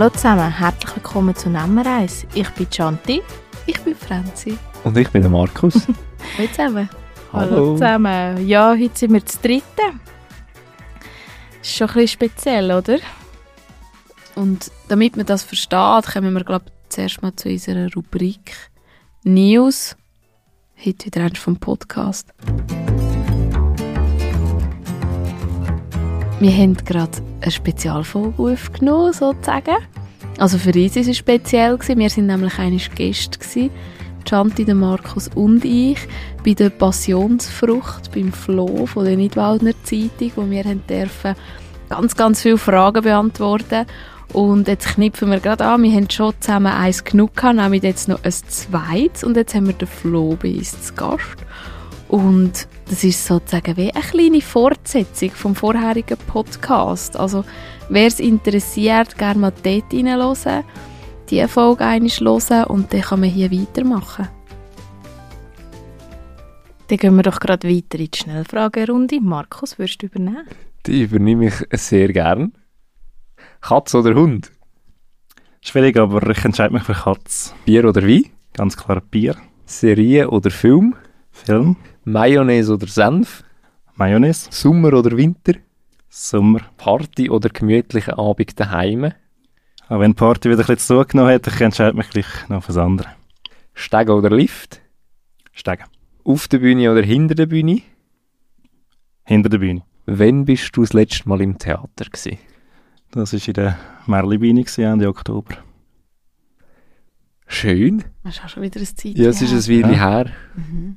Hallo zusammen, herzlich willkommen zu Nemmereis. Ich bin Chanti. Ich bin Franzi. Und ich bin der Markus. Hallo zusammen. Hallo. Hallo. zusammen. Ja, heute sind wir zu dritten. Ist schon ein bisschen speziell, oder? Und damit man das versteht, kommen wir, glaube ich, zuerst mal zu unserer Rubrik News. Heute wieder eins vom Podcast. Wir haben gerade eine Spezialfolge aufgenommen, sozusagen. Also für uns war es speziell. Wir sind nämlich einmal Gäste. Chanti, der Markus und ich bei der Passionsfrucht, beim Flo von der Nidwaldner Zeitung, wo wir dürfen ganz, ganz viele Fragen beantworten und jetzt knüpfen wir gerade an, wir haben schon zusammen eins genug gehabt, nämlich jetzt noch ein zweites und jetzt haben wir den Flo bei uns zu Gast und das ist sozusagen wie eine kleine Fortsetzung vom vorherigen Podcast. Also wer es interessiert, gerne mal dort reinhören, die Folge einmal hören und dann kann man hier weitermachen. Dann gehen wir doch gerade weiter in die Schnellfragerunde. Markus, würdest du übernehmen? Die übernehme ich sehr gern. Katz oder Hund? Schwierig, aber ich entscheide mich für Katz. Bier oder Wein? Ganz klar Bier, Serie oder Film? Film, Mayonnaise oder Senf? Mayonnaise, Sommer oder Winter? Sommer. Party oder gemütlicher Abend daheim? Auch wenn die Party wieder ein bisschen zugenommen hat, ich entscheide mich gleich noch das andere. Stegen oder Lift? Steigen. Auf der Bühne oder hinter der Bühne? Hinter der Bühne. Wann bist du das letzte Mal im Theater gewesen? Das war in der Merli-Bühne Ende Oktober. Schön. Das ist auch schon wieder ein Zeit. Ja, es ist ein Weile Ja. her. Mhm.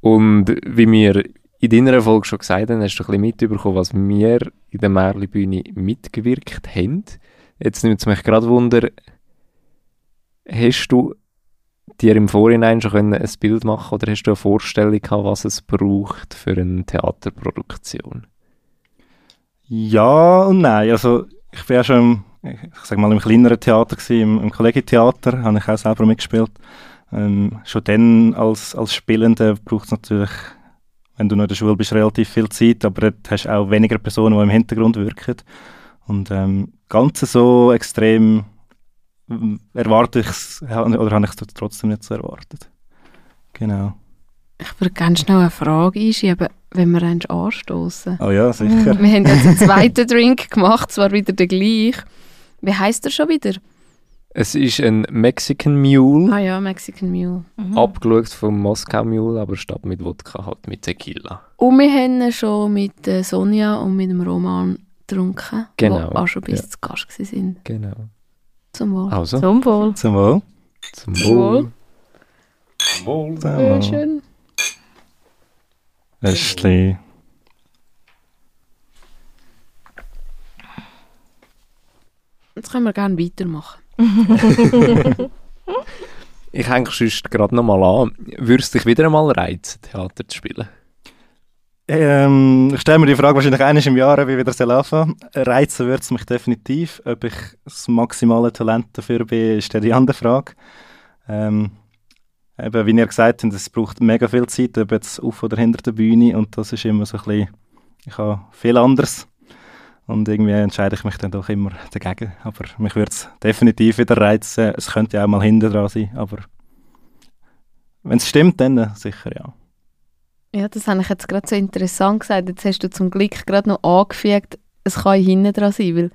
Und wie wir in deiner Folge schon gesagt haben, hast du ein bisschen mitbekommen, was wir in der Märli-Bühne mitgewirkt haben. Jetzt nimmt es mich gerade Wunder, hast du dir im Vorhinein schon können ein Bild machen oder hast du eine Vorstellung gehabt, was es braucht für eine Theaterproduktion? Ja und nein. Also, ich war ja schon im, ich sag mal, im kleineren Theater, gewesen, im, im Kollegitheater, habe ich auch selber mitgespielt. Ähm, schon dann als, als Spielender braucht es natürlich, wenn du noch in der Schule bist, relativ viel Zeit, aber dort hast du auch weniger Personen, die im Hintergrund wirken. Und ähm, ganz so extrem ähm, erwarte ich es, oder habe ich es trotzdem nicht so erwartet. Genau. Ich würde gerne schnell eine Frage einschieben, wenn wir eins anstoßen. Oh ja, sicher. Wir haben jetzt einen zweiten Drink gemacht, zwar wieder der gleiche. Wie heißt der schon wieder? Es ist ein Mexican Mule, Ah ja, Mexican Mule. Mhm. abgeschaut vom Moskau Mule, aber statt mit Wodka halt mit Tequila. Und wir haben ihn schon mit äh, Sonja und mit dem Roman getrunken, Genau, die auch schon bis ja. zu Gast waren. Genau. Zum Wohl. Also, Zum Wohl. Zum Wohl. zum Wohl. Wohl. Zum Wohl. Zum Wohl. schön. Äschli. Jetzt können wir gerne weitermachen. Ich hänge sonst gerade noch mal an. Würdest du dich wieder einmal reizen, Theater zu spielen? Ähm, ich stelle mir die Frage wahrscheinlich einmal im Jahr, wie ich wieder anfangen Reizen wird es mich definitiv. Ob ich das maximale Talent dafür bin, ist dann die andere Frage. Ähm, eben, wie ihr gesagt habt, es braucht mega viel Zeit, ob jetzt auf oder hinter der Bühne und das ist immer so ein bisschen, ich habe viel anderes und irgendwie entscheide ich mich dann doch immer dagegen. Aber mich würde es definitiv wieder reizen. Es könnte ja auch mal hinter dran sein, aber wenn es stimmt, dann sicher ja. Ja, das habe ich jetzt gerade so interessant gesagt. Jetzt hast du zum Glück gerade noch angefügt, es kann hinten dran sein, weil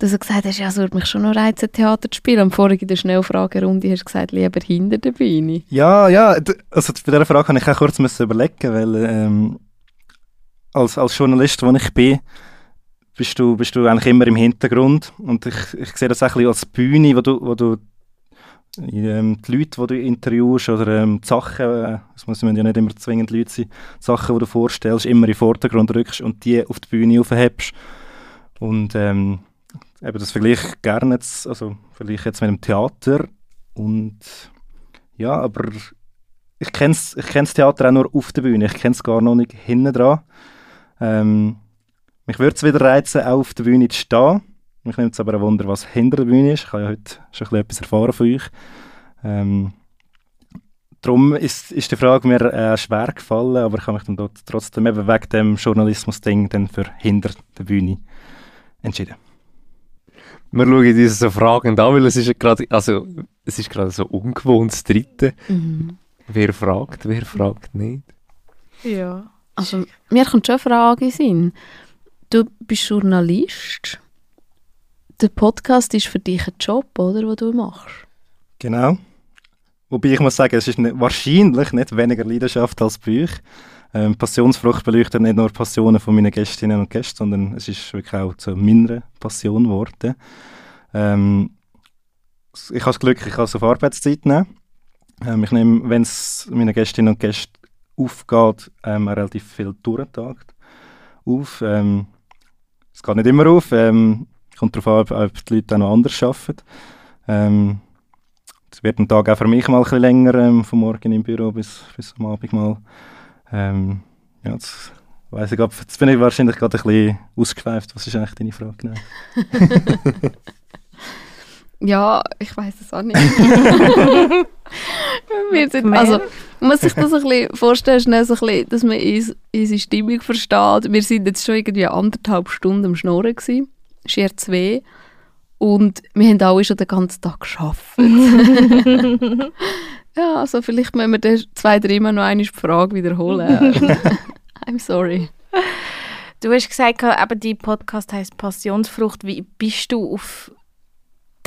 du so gesagt hast, ja, es würde mich schon noch reizen, Theater zu spielen. Am vorigen in der Schnellfragerunde hast du gesagt, lieber hinter der Bühne. Ja, ja, also bei dieser Frage habe ich auch kurz müssen überlegen, weil ähm, als, als Journalist, wo ich bin, bist du, bist du eigentlich immer im Hintergrund und ich, ich sehe das auch ein als Bühne, wo du, wo du ähm, die Leute, die du interviewst oder ähm, die Sachen, äh, es müssen ja nicht immer zwingend Leute sein, die Sachen, die du vorstellst, immer in den Vordergrund rückst und die auf die Bühne aufhebst und ähm, eben das vergleiche ich gerne jetzt, also vergleiche jetzt mit dem Theater und ja, aber ich kenne ich kenn's Theater auch nur auf der Bühne. Ich kenne es gar noch nicht hinten dran. Ähm, mich würde es wieder reizen, auch auf der Bühne zu stehen. Mich nimmt es aber ein Wunder, was hinter der Bühne ist. Ich habe ja heute schon ein bisschen etwas erfahren von euch. Ähm, darum ist, ist die Frage mir äh, schwer gefallen, aber ich habe mich dann dort trotzdem eben wegen dem Journalismus-Ding dann für hinter der Bühne entschieden. Wir schauen uns so fragend an, weil es ist gerade, also, es ist gerade so ungewohnt das Dritte. Mhm. Wer fragt, wer fragt nicht. Ja. Also, mir kommt schon eine Frage in. Du bist Journalist. Der Podcast ist für dich ein Job, oder, den du machst? Genau. Wobei ich muss sagen, es ist nicht, wahrscheinlich nicht weniger Leidenschaft als bei euch. Ähm, Passionsfrucht beleuchtet nicht nur Passionen von meinen Gästinnen und Gästen, sondern es ist wirklich auch zu meiner Passion geworden. Ähm, ich habe das Glück, ich kann es auf Arbeitszeit nehmen. Ähm, ich nehme, wenn es meinen Gästinnen und Gästen aufgeht, ähm, relativ viel Tourentag auf. Ähm, es geht nicht immer auf. Ähm, kommt darauf an, ob die Leute auch noch anders arbeiten. Ähm, es wird ein Tag auch für mich mal ein bisschen länger, ähm, vom Morgen im Büro bis, bis am Abend mal. Ähm, ja, jetzt, weiss ich, jetzt bin ich wahrscheinlich gerade ein bisschen ausgeschweift. Was ist eigentlich deine Frage? Genau? Ja, ich weiß es auch nicht. Sind, also, man muss sich das ein bisschen vorstellen, schnell so ein bisschen, dass man uns, unsere Stimmung versteht. Wir sind jetzt schon irgendwie anderthalb Stunden am Schnurren gewesen. Eher zwei. Und wir haben alle schon den ganzen Tag geschafft. ja, also vielleicht müssen wir dann zwei, dreimal noch die Frage wiederholen. I'm sorry. Du hast gesagt, eben dein Podcast heißt Passionsfrucht. Wie bist du auf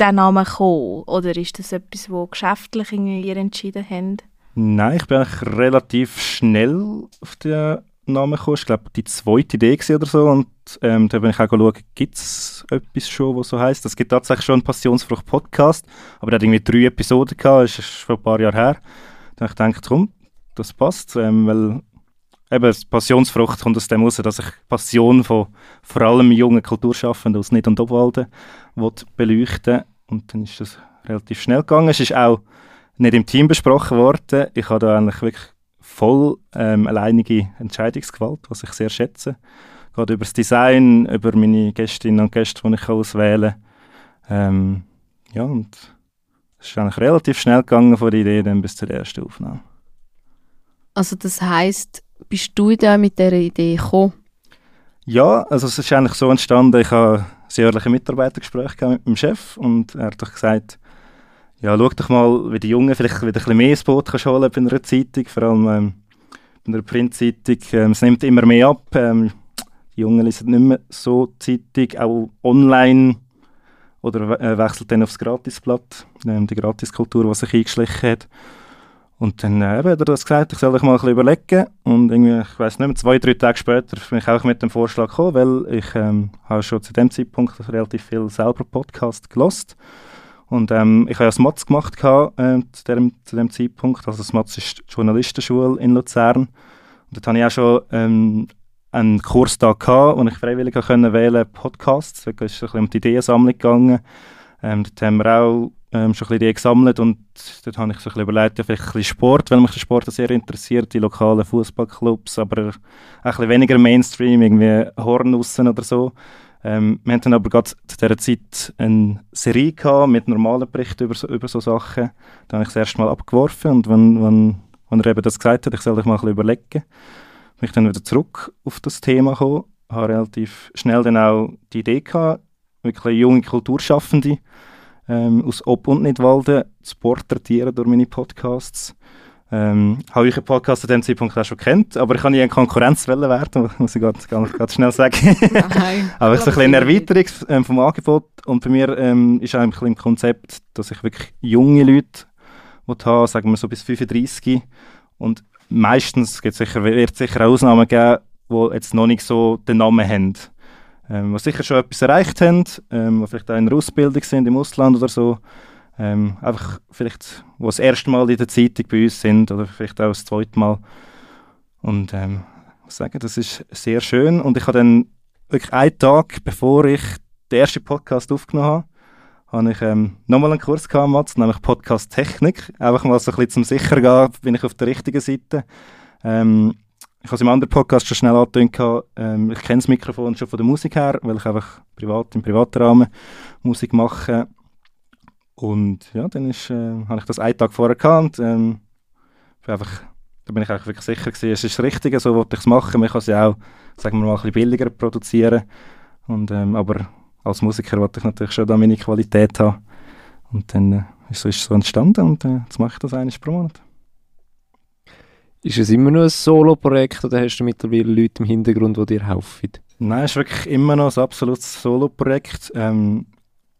diesen Namen gekommen? Oder ist das etwas, wo geschäftlich ihr entschieden habt? Nein, ich bin eigentlich relativ schnell auf den Namen gekommen. Ich glaube, die zweite Idee oder so. Und ähm, da bin ich auch schauen, gibt es etwas schon, was so heisst. Es gibt tatsächlich schon einen Passionsfrucht-Podcast, aber der hat irgendwie drei Episoden gehabt, das ist schon ein paar Jahre her. Da habe ich gedacht, komm, das passt, ähm, weil eben Passionsfrucht kommt aus dem raus, dass ich Passion von vor allem jungen Kulturschaffenden aus Nid- und Obwalden will beleuchten Und dann ist das relativ schnell gegangen. Es ist auch nicht im Team besprochen worden. Ich habe da eigentlich wirklich voll ähm, alleinige Entscheidungsgewalt, was ich sehr schätze. Geht über das Design, über meine Gästinnen und Gäste, die ich auswählen kann. Ähm, ja, und es ist eigentlich relativ schnell gegangen von der Idee dann bis zur ersten Aufnahme. Also das heisst, bist du da mit dieser Idee gekommen? Ja, also es ist eigentlich so entstanden, ich habe ein jährliches Mitarbeitergespräch mit dem Chef und er hat doch gesagt, ja, schau doch mal, wie die Jungen vielleicht wieder ein bisschen mehr ins Boot kannst holen bei einer Zeitung, vor allem ähm, bei einer Printzeitung. Ähm, es nimmt immer mehr ab. Ähm, die Jungen lesen nicht mehr so Zeitung, auch online oder äh, wechselt dann aufs Gratisblatt, ähm, die Gratiskultur, die sich eingeschlichen hat. Und dann äh, hat er das gesagt, ich soll mich mal ein bisschen überlegen. Und irgendwie, ich weiß nicht mehr, zwei, drei Tage später bin ich auch mit dem Vorschlag gekommen, weil ich ähm, habe schon zu dem Zeitpunkt relativ viel selber Podcast gelost. Und ähm, ich habe ja das gemacht gehabt, äh, zu, dem, zu dem Zeitpunkt. Also das ist die Journalistenschule in Luzern. Und dort hatte ich auch schon ähm, einen Kurs da gehabt, wo ich freiwillig habe wählen Podcasts. Da ist es ein bisschen um die Ideensammlung gegangen. Ähm, dort haben wir auch ähm, schon ein bisschen Ideen gesammelt und dort habe ich so ein bisschen überlegt, ja, vielleicht ein bisschen Sport, weil mich der Sport sehr interessiert, die lokalen Fußballclubs, aber ein bisschen weniger Mainstream, irgendwie Hornussen oder so. Ähm, wir hatten dann aber gerade zu dieser Zeit eine Serie gehabt mit normalen Berichten über so, über so Sachen. Da habe ich das erste Mal abgeworfen und wenn, wenn, wenn er eben das gesagt hat, ich soll dich mal ein bisschen überlegen, bin ich dann wieder zurück auf das Thema gekommen, habe relativ schnell dann auch die Idee gehabt, wirklich junge Kulturschaffende ähm, aus Ob- und Nidwalden zu porträtieren durch meine Podcasts. Ähm, habe ich einen Podcast zu dem Zeitpunkt auch schon kennt, aber ich kann nie eine Konkurrenz werden, muss ich ganz, ganz, ganz schnell sagen. Nein. aber es ist ein bisschen eine Erweiterung ähm, vom Angebot und bei mir ähm, ist bisschen im Konzept, dass ich wirklich junge Leute haben, sagen wir so bis 35 und meistens gibt's sicher, wird es sicher Ausnahmen geben, die jetzt noch nicht so den Namen haben. Ähm, die sicher schon etwas erreicht haben, ähm, die vielleicht auch in einer Ausbildung sind im Ausland oder so. Ähm, einfach vielleicht, wo das erste Mal in der Zeitung bei uns sind oder vielleicht auch das zweite Mal. Und ähm, ich muss sagen, das ist sehr schön. Und ich habe dann wirklich einen Tag, bevor ich den ersten Podcast aufgenommen habe, habe ich ähm, nochmal einen Kurs gehabt, nämlich Podcast Technik. Einfach mal so ein bisschen zum sicher gehen, bin ich auf der richtigen Seite. Ähm, ich habe es im anderen Podcast schon schnell angetönt, ähm, ich kenne das Mikrofon schon von der Musik her, weil ich einfach privat, im privaten Rahmen Musik mache. Und ja, dann äh, habe ich das einen Tag vorher und ähm, einfach, da bin ich eigentlich wirklich sicher gewesen, es ist das Richtige, so wollte ich es machen. Man kann es ja auch, sagen wir mal, ein bisschen billiger produzieren. Und, ähm, aber als Musiker wollte ich natürlich schon da meine Qualität haben. Und dann äh, ist, es so entstanden und äh, jetzt mache ich das eigentlich pro Monat. Ist es immer noch ein Solo-Projekt oder hast du mittlerweile Leute im Hintergrund, die dir helfen? Nein, es ist wirklich immer noch ein absolutes Solo-Projekt. Ähm,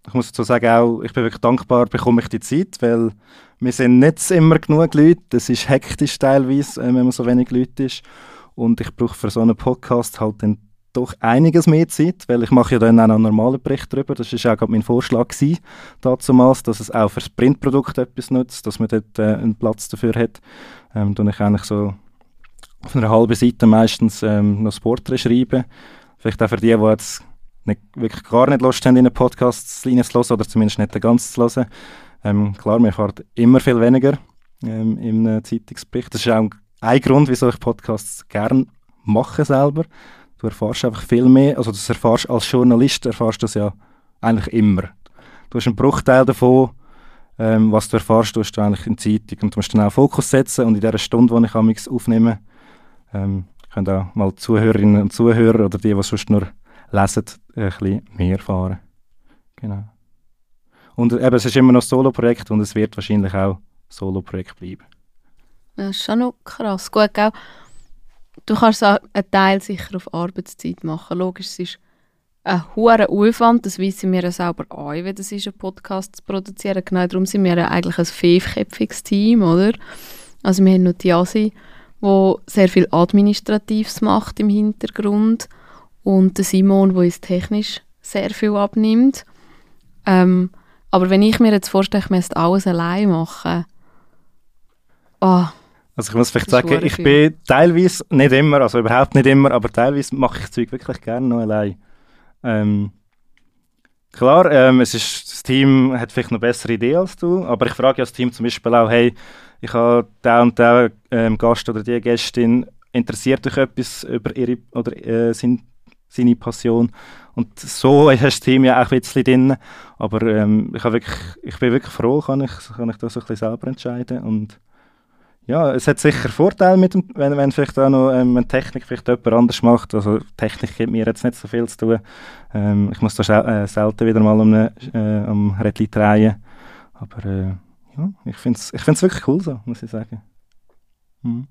ich muss dazu sagen, auch, ich bin wirklich dankbar, bekomme ich die Zeit, weil wir sind nicht immer genug Leute. Es ist hektisch teilweise, äh, wenn man so wenig Leute ist. Und ich brauche für so einen Podcast halt dann doch einiges mehr Zeit, weil ich mache ja dann auch einen normalen Bericht darüber. Das war auch gerade mein Vorschlag damals, dass es auch für das Printprodukt etwas nutzt, dass man dort äh, einen Platz dafür hat. Ähm, dann ich eigentlich so auf einer halben Seite meistens ähm, noch Sportler schreiben. Vielleicht auch für die, die jetzt nicht, wirklich gar nicht Lust haben, in einen Podcast zu hören oder zumindest nicht den ganzen zu hören. Ähm, klar, man erfährt immer viel weniger ähm, im Zeitungsbericht. Das ist auch ein Grund, wieso ich Podcasts gerne mache selber. Du erfährst einfach viel mehr, also das erfährst als Journalist erfährst das ja eigentlich immer. Du hast einen Bruchteil davon, ähm, was du erfährst, du hast du eigentlich in Zeitung und du musst dann auch Fokus setzen und in dieser Stunde, die ich amigs aufnehme, ähm, können auch mal Zuhörerinnen und Zuhörer oder die, die sonst nur lesen, ein bisschen mehr erfahren. Genau. Und eben, es ist immer noch ein Solo-Projekt und es wird wahrscheinlich auch Solo-Projekt bleiben. Das ist schon noch krass. Gut, gell? Du kannst einen Teil sicher auf Arbeitszeit machen. Logisch, es ist ein hoher Aufwand, das wissen wir ja selber auch, wenn das ist, einen Podcast zu produzieren. Genau darum sind wir ja eigentlich ein fünfköpfiges Team, oder? Also wir haben noch die Asi, wo sehr viel Administratives macht im Hintergrund und der Simon, wo uns technisch sehr viel abnimmt. Ähm, aber wenn ich mir jetzt vorstelle, ich müsste alles allein machen, oh, also ich muss vielleicht sagen, ich bin teilweise, nicht immer, also überhaupt nicht immer, aber teilweise mache ich Zeug wirklich gerne noch allein. Ähm, klar, ähm, es ist, das Team hat vielleicht noch bessere Ideen als du, aber ich frage ja das Team zum Beispiel auch, hey, ich habe den und den ähm, Gast oder die Gästin, interessiert euch etwas über ihre oder äh, sein, seine Passion? Und so ist das Team ja auch ein bisschen drin, aber ähm, ich, wirklich, ich bin wirklich froh, kann ich, kann ich das so ein bisschen selber entscheiden und ja, es hat sicher Vorteile, mit dem, wenn, wenn vielleicht auch noch ähm, eine Technik vielleicht jemand anders macht. Also Technik gibt mir jetzt nicht so viel zu tun. Ähm, ich muss da äh, selten wieder mal um, eine, äh, um Rädchen drehen. Aber äh, ja, ich finde es ich find's wirklich cool so, muss ich sagen. Mhm.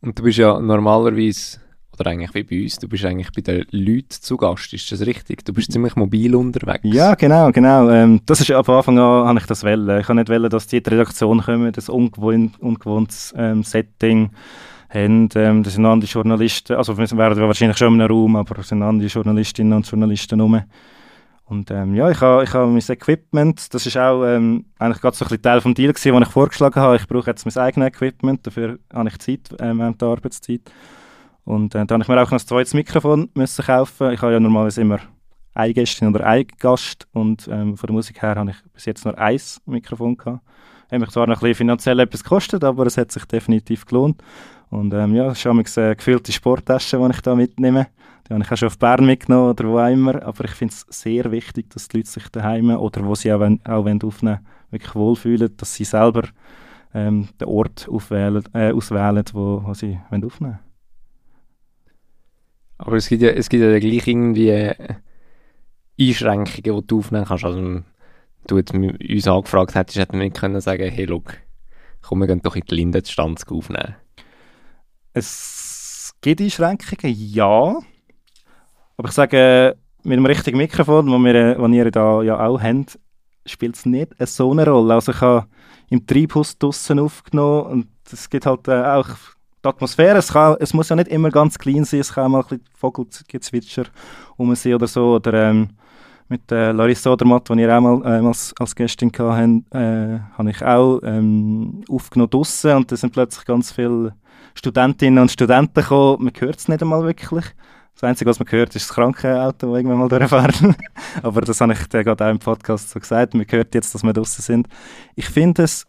Und du bist ja normalerweise oder eigentlich wie bei uns, du bist eigentlich bei den Leuten zu Gast, ist das richtig? Du bist ziemlich mobil unterwegs. Ja, genau, genau. Ähm, das ist ab Anfang an, habe ich das wollen. Ich habe nicht wollen, dass die die Redaktion kommen, das ungewohnt, ungewohntes ähm, Setting haben. Ähm, das sind andere Journalisten, also wir wären wahrscheinlich schon in einem Raum, aber es sind andere Journalistinnen und Journalisten rum. Und ähm, ja, ich habe ich ha mein Equipment, das ist auch ähm, eigentlich gerade so ein Teil vom Deal gewesen, den ich vorgeschlagen habe. Ich brauche jetzt mein eigenes Equipment, dafür habe ich Zeit ähm, der Arbeitszeit. Und äh, dann habe ich mir auch noch ein zweites Mikrofon müssen kaufen. Ich habe ja normalerweise immer eine Gästin oder einen Gast und ähm, von der Musik her habe ich bis jetzt nur ein Mikrofon gehabt. Hat mich zwar noch ein bisschen finanziell etwas gekostet, aber es hat sich definitiv gelohnt. Und ähm, ja, es ist eine gefüllte Sporttasche, die ich da mitnehme. Die habe ich auch schon auf Bern mitgenommen oder wo auch immer. Aber ich finde es sehr wichtig, dass die Leute sich daheim oder wo sie auch, wenn, auch wenn aufnehmen, wirklich wohlfühlen, dass sie selber ähm, den Ort aufwählen, äh, auswählen, wo, wo sie aufnehmen wollen. Aber es gibt ja, es gibt ja gleich irgendwie Einschränkungen, die du aufnehmen kannst. Also, du jetzt uns angefragt hättest, hätten wir können sagen, hey, look, komm, wir gehen doch in die Lindenstanz aufnehmen. Es gibt Einschränkungen, ja. Aber ich sage, mit dem richtigen Mikrofon, das wir, äh, ihr da ja auch habt, spielt es nicht so eine Rolle. Also ich habe im Treibhaus draussen aufgenommen und es gibt halt äh, auch die Atmosphäre, es, kann, es muss ja nicht immer ganz clean sein, es kann mal ein bisschen Vogelgezwitscher um sein oder so. Oder ähm, mit äh, Larissa Odermatt, die ihr auch mal äh, als, als Gästin hatte, äh, habe ich auch ähm, aufgenommen draussen und da sind plötzlich ganz viele Studentinnen und Studenten gekommen. Man hört es nicht einmal wirklich. Das Einzige, was man hört, ist das Krankenauto, das irgendwann mal durchfährt. Aber das habe ich gerade auch im Podcast so gesagt. Man hört jetzt, dass wir draußen sind. Ich finde es,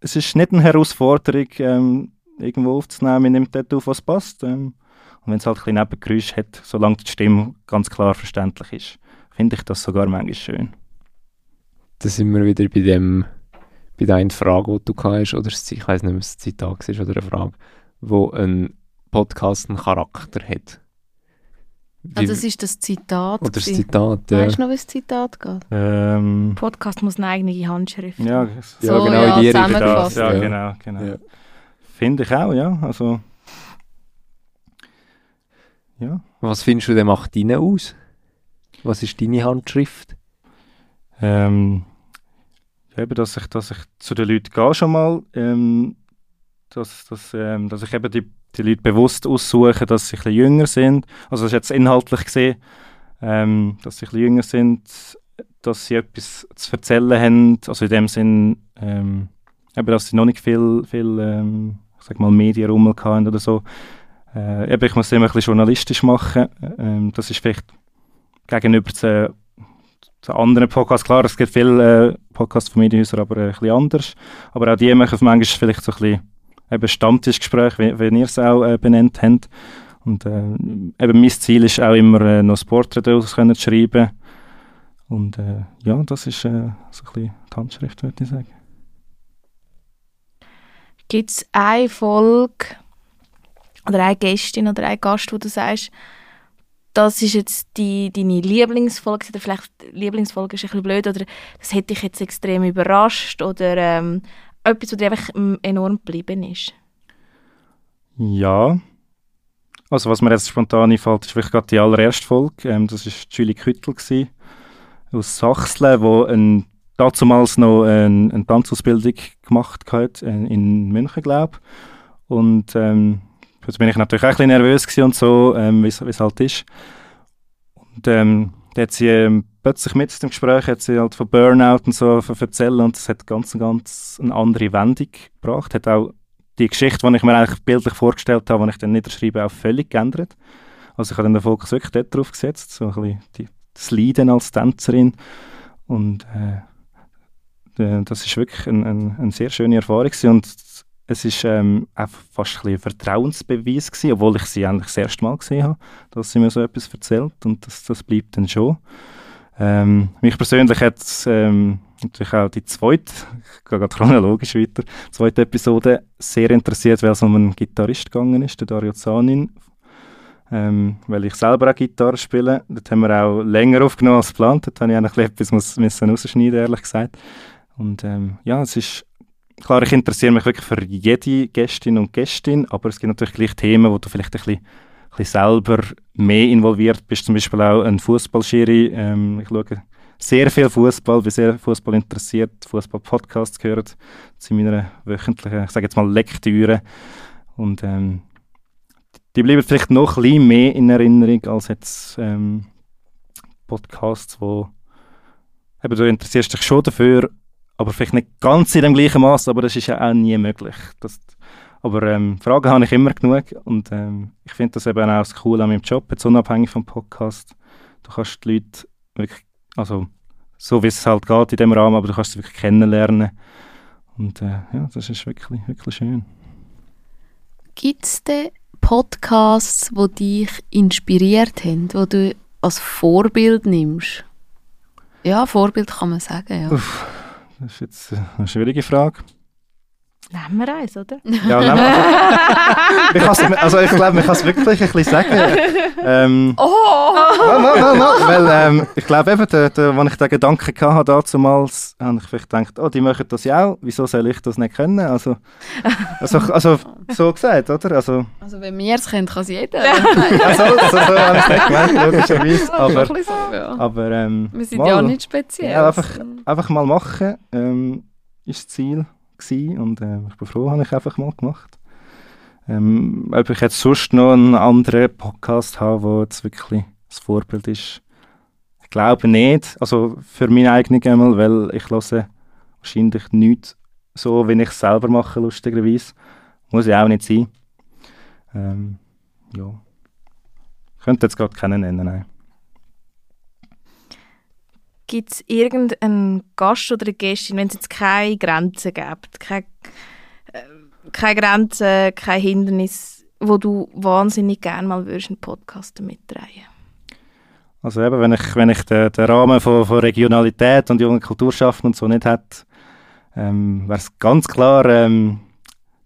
es ist nicht eine Herausforderung, ähm, irgendwo aufzunehmen, man nimmt dort auf, was passt. Ähm, und wenn es halt ein bisschen Nebengeräusch hat, solange die Stimme ganz klar verständlich ist, finde ich das sogar manchmal schön. Da sind wir wieder bei dem, bei der Frage, die du hast, oder ich weiß nicht, ob es ein Zitat ist oder eine Frage, wo ein Podcast einen Charakter hat. Wie, Ah, das ist das Zitat. oder das. Zitat, ja. Weißt du noch, wie das Zitat geht? Ähm, Podcast muss eine eigene Handschrift ja, haben. Ja, So, genau, ja, in die Richtung. Ja. genau, genau. Ja. Finde ich auch, ja. Also, ja. Was findest du, der macht deine aus? Was ist deine Handschrift? Ähm, eben, dass ich, dass ich zu den Leuten gehe schon mal, ähm, dass, dass, ähm, dass ich eben die, die Leute bewusst aussuche, dass sie ein bisschen jünger sind. Also das ist jetzt inhaltlich gesehen, ähm, dass sie ein bisschen jünger sind, dass sie etwas zu erzählen haben, also in dem Sinn, ähm, eben, dass sie noch nicht viel, viel ähm, sag mal, Medienrummel hatten oder so. Äh, eben, ich muss es immer ein bisschen journalistisch machen. Ähm, das ist vielleicht gegenüber zu zu anderen Podcasts. Klar, es gibt viele äh, Podcasts von Medienhäusern, aber äh, ein bisschen anders. Aber auch die machen manchmal vielleicht so ein bisschen eben Stammtischgespräch, wie, wie ihr es auch äh, benannt habt. Und äh, eben mein Ziel ist auch immer, äh, noch können zu schreiben. Und äh, ja, das ist so ein bisschen die Handschrift, würde ich sagen. Gibt es eine Folge oder eine Gästin oder einen Gast, wo du sagst, das ist jetzt die, deine Lieblingsfolge, oder vielleicht Lieblingsfolge ist ein bisschen blöd, oder das hätte dich jetzt extrem überrascht, oder ähm, etwas, was dir einfach enorm geblieben ist? Ja. Also was mir jetzt spontan einfällt, ist vielleicht gerade die allererste Folge. Ähm, das war Julie Küttel aus Sachsen, wo ein, damals noch eine, eine Tanzausbildung gemacht hat, in, in München, glaube ich. Und ähm, jetzt bin ich natürlich auch ein bisschen nervös und so, ähm, wie es halt ist. Und ähm, da hat sie ähm, plötzlich mit dem Gespräch hat sie halt von Burnout und so erzählt und das hat ganz, ganz eine andere Wendung gebracht. Hat auch die Geschichte, die ich mir eigentlich bildlich vorgestellt habe, die ich dann niederschreibe, auch völlig geändert. Also ich habe dann den Fokus wirklich dort drauf gesetzt, so ein bisschen die, das Leiden als Tänzerin. Und äh, äh, das ist wirklich ein, ein, eine sehr schöne Erfahrung und es ist ähm, auch fast ein, ein Vertrauensbeweis gewesen, obwohl ich sie eigentlich das erste Mal gesehen habe, dass sie mir so etwas erzählt und das, das bleibt dann schon. Ähm, mich persönlich hat ähm, natürlich auch die zweite, ich gehe gerade chronologisch weiter, zweite Episode sehr interessiert, weil es um einen Gitarrist gegangen ist, der Dario Zanin. Ähm, weil ich selber auch Gitarre spiele. Dort haben wir auch länger aufgenommen als geplant. Dort habe ich eigentlich etwas müssen rausschneiden, ehrlich gesagt. Und ähm, ja, es ist klar, ich interessiere mich wirklich für jede Gästin und Gästin, aber es gibt natürlich gleich Themen, wo du vielleicht ein bisschen, ein bisschen selber mehr involviert bist. Zum Beispiel auch ein Fußballschiri. Ähm, ich schaue sehr viel Fußball, bin sehr Fußball interessiert. Fußball-Podcasts gehört zu meiner wöchentlichen, ich sage jetzt mal Lektüre. Und ähm, die bleiben vielleicht noch ein bisschen mehr in Erinnerung als jetzt ähm, Podcasts, wo eben, du interessierst dich schon dafür, aber vielleicht nicht ganz in dem gleichen Maß, aber das ist ja auch nie möglich. Das, aber ähm, Fragen habe ich immer genug und ähm, ich finde das eben auch das Coole an meinem Job, jetzt unabhängig vom Podcast. Du kannst die Leute wirklich, also so wie es halt geht in dem Rahmen, aber du kannst sie wirklich kennenlernen und äh, ja, das ist wirklich, wirklich schön. Gibt es denn Podcasts, die dich inspiriert haben, die du als Vorbild nimmst? Ja, Vorbild kann man sagen, ja. Das ist jetzt eine schwierige Frage. Nehmen wir eins, oder? Ja, man kann's- also ich glaube, man kann es wirklich ein bisschen sagen. Ähm, Oh! Nein, nein, nein, nein, weil ähm, ich glaube eben, der, der, als ich den Gedanken hatte damals, habe ich vielleicht gedacht, oh, die machen das ja auch, wieso soll ich das nicht können? Also, also, also so gesagt, oder? Also, Also wenn wir es können, kann es jeder. also so, so habe ich es nicht gemeint, logischerweise, aber, aber ähm, Wir sind mal, ja nicht speziell. Ja, einfach, einfach mal machen, ähm, ist das Ziel gewesen und äh, ich bin froh, habe ich einfach mal gemacht. Ähm, ob ich jetzt sonst noch einen anderen Podcast habe, der jetzt wirklich das Vorbild ist, ich glaube nicht. Also für meine eigene einmal, weil ich höre wahrscheinlich nichts so, wie ich es selber mache, lustigerweise. Muss ja auch nicht sein. Ähm, ja. Ich könnte jetzt gerade keinen nennen, nein. Gibt es irgendeinen Gast oder eine Gästin, wenn es jetzt keine Grenzen gibt, keine, äh, keine Grenzen, kein Hindernis, wo du wahnsinnig gerne mal würdest einen Podcast mitdrehen Also eben, wenn ich, wenn ich den, den Rahmen von, von Regionalität und jungen Kulturschaften und so nicht hätte, ähm, wäre es ganz klar ähm,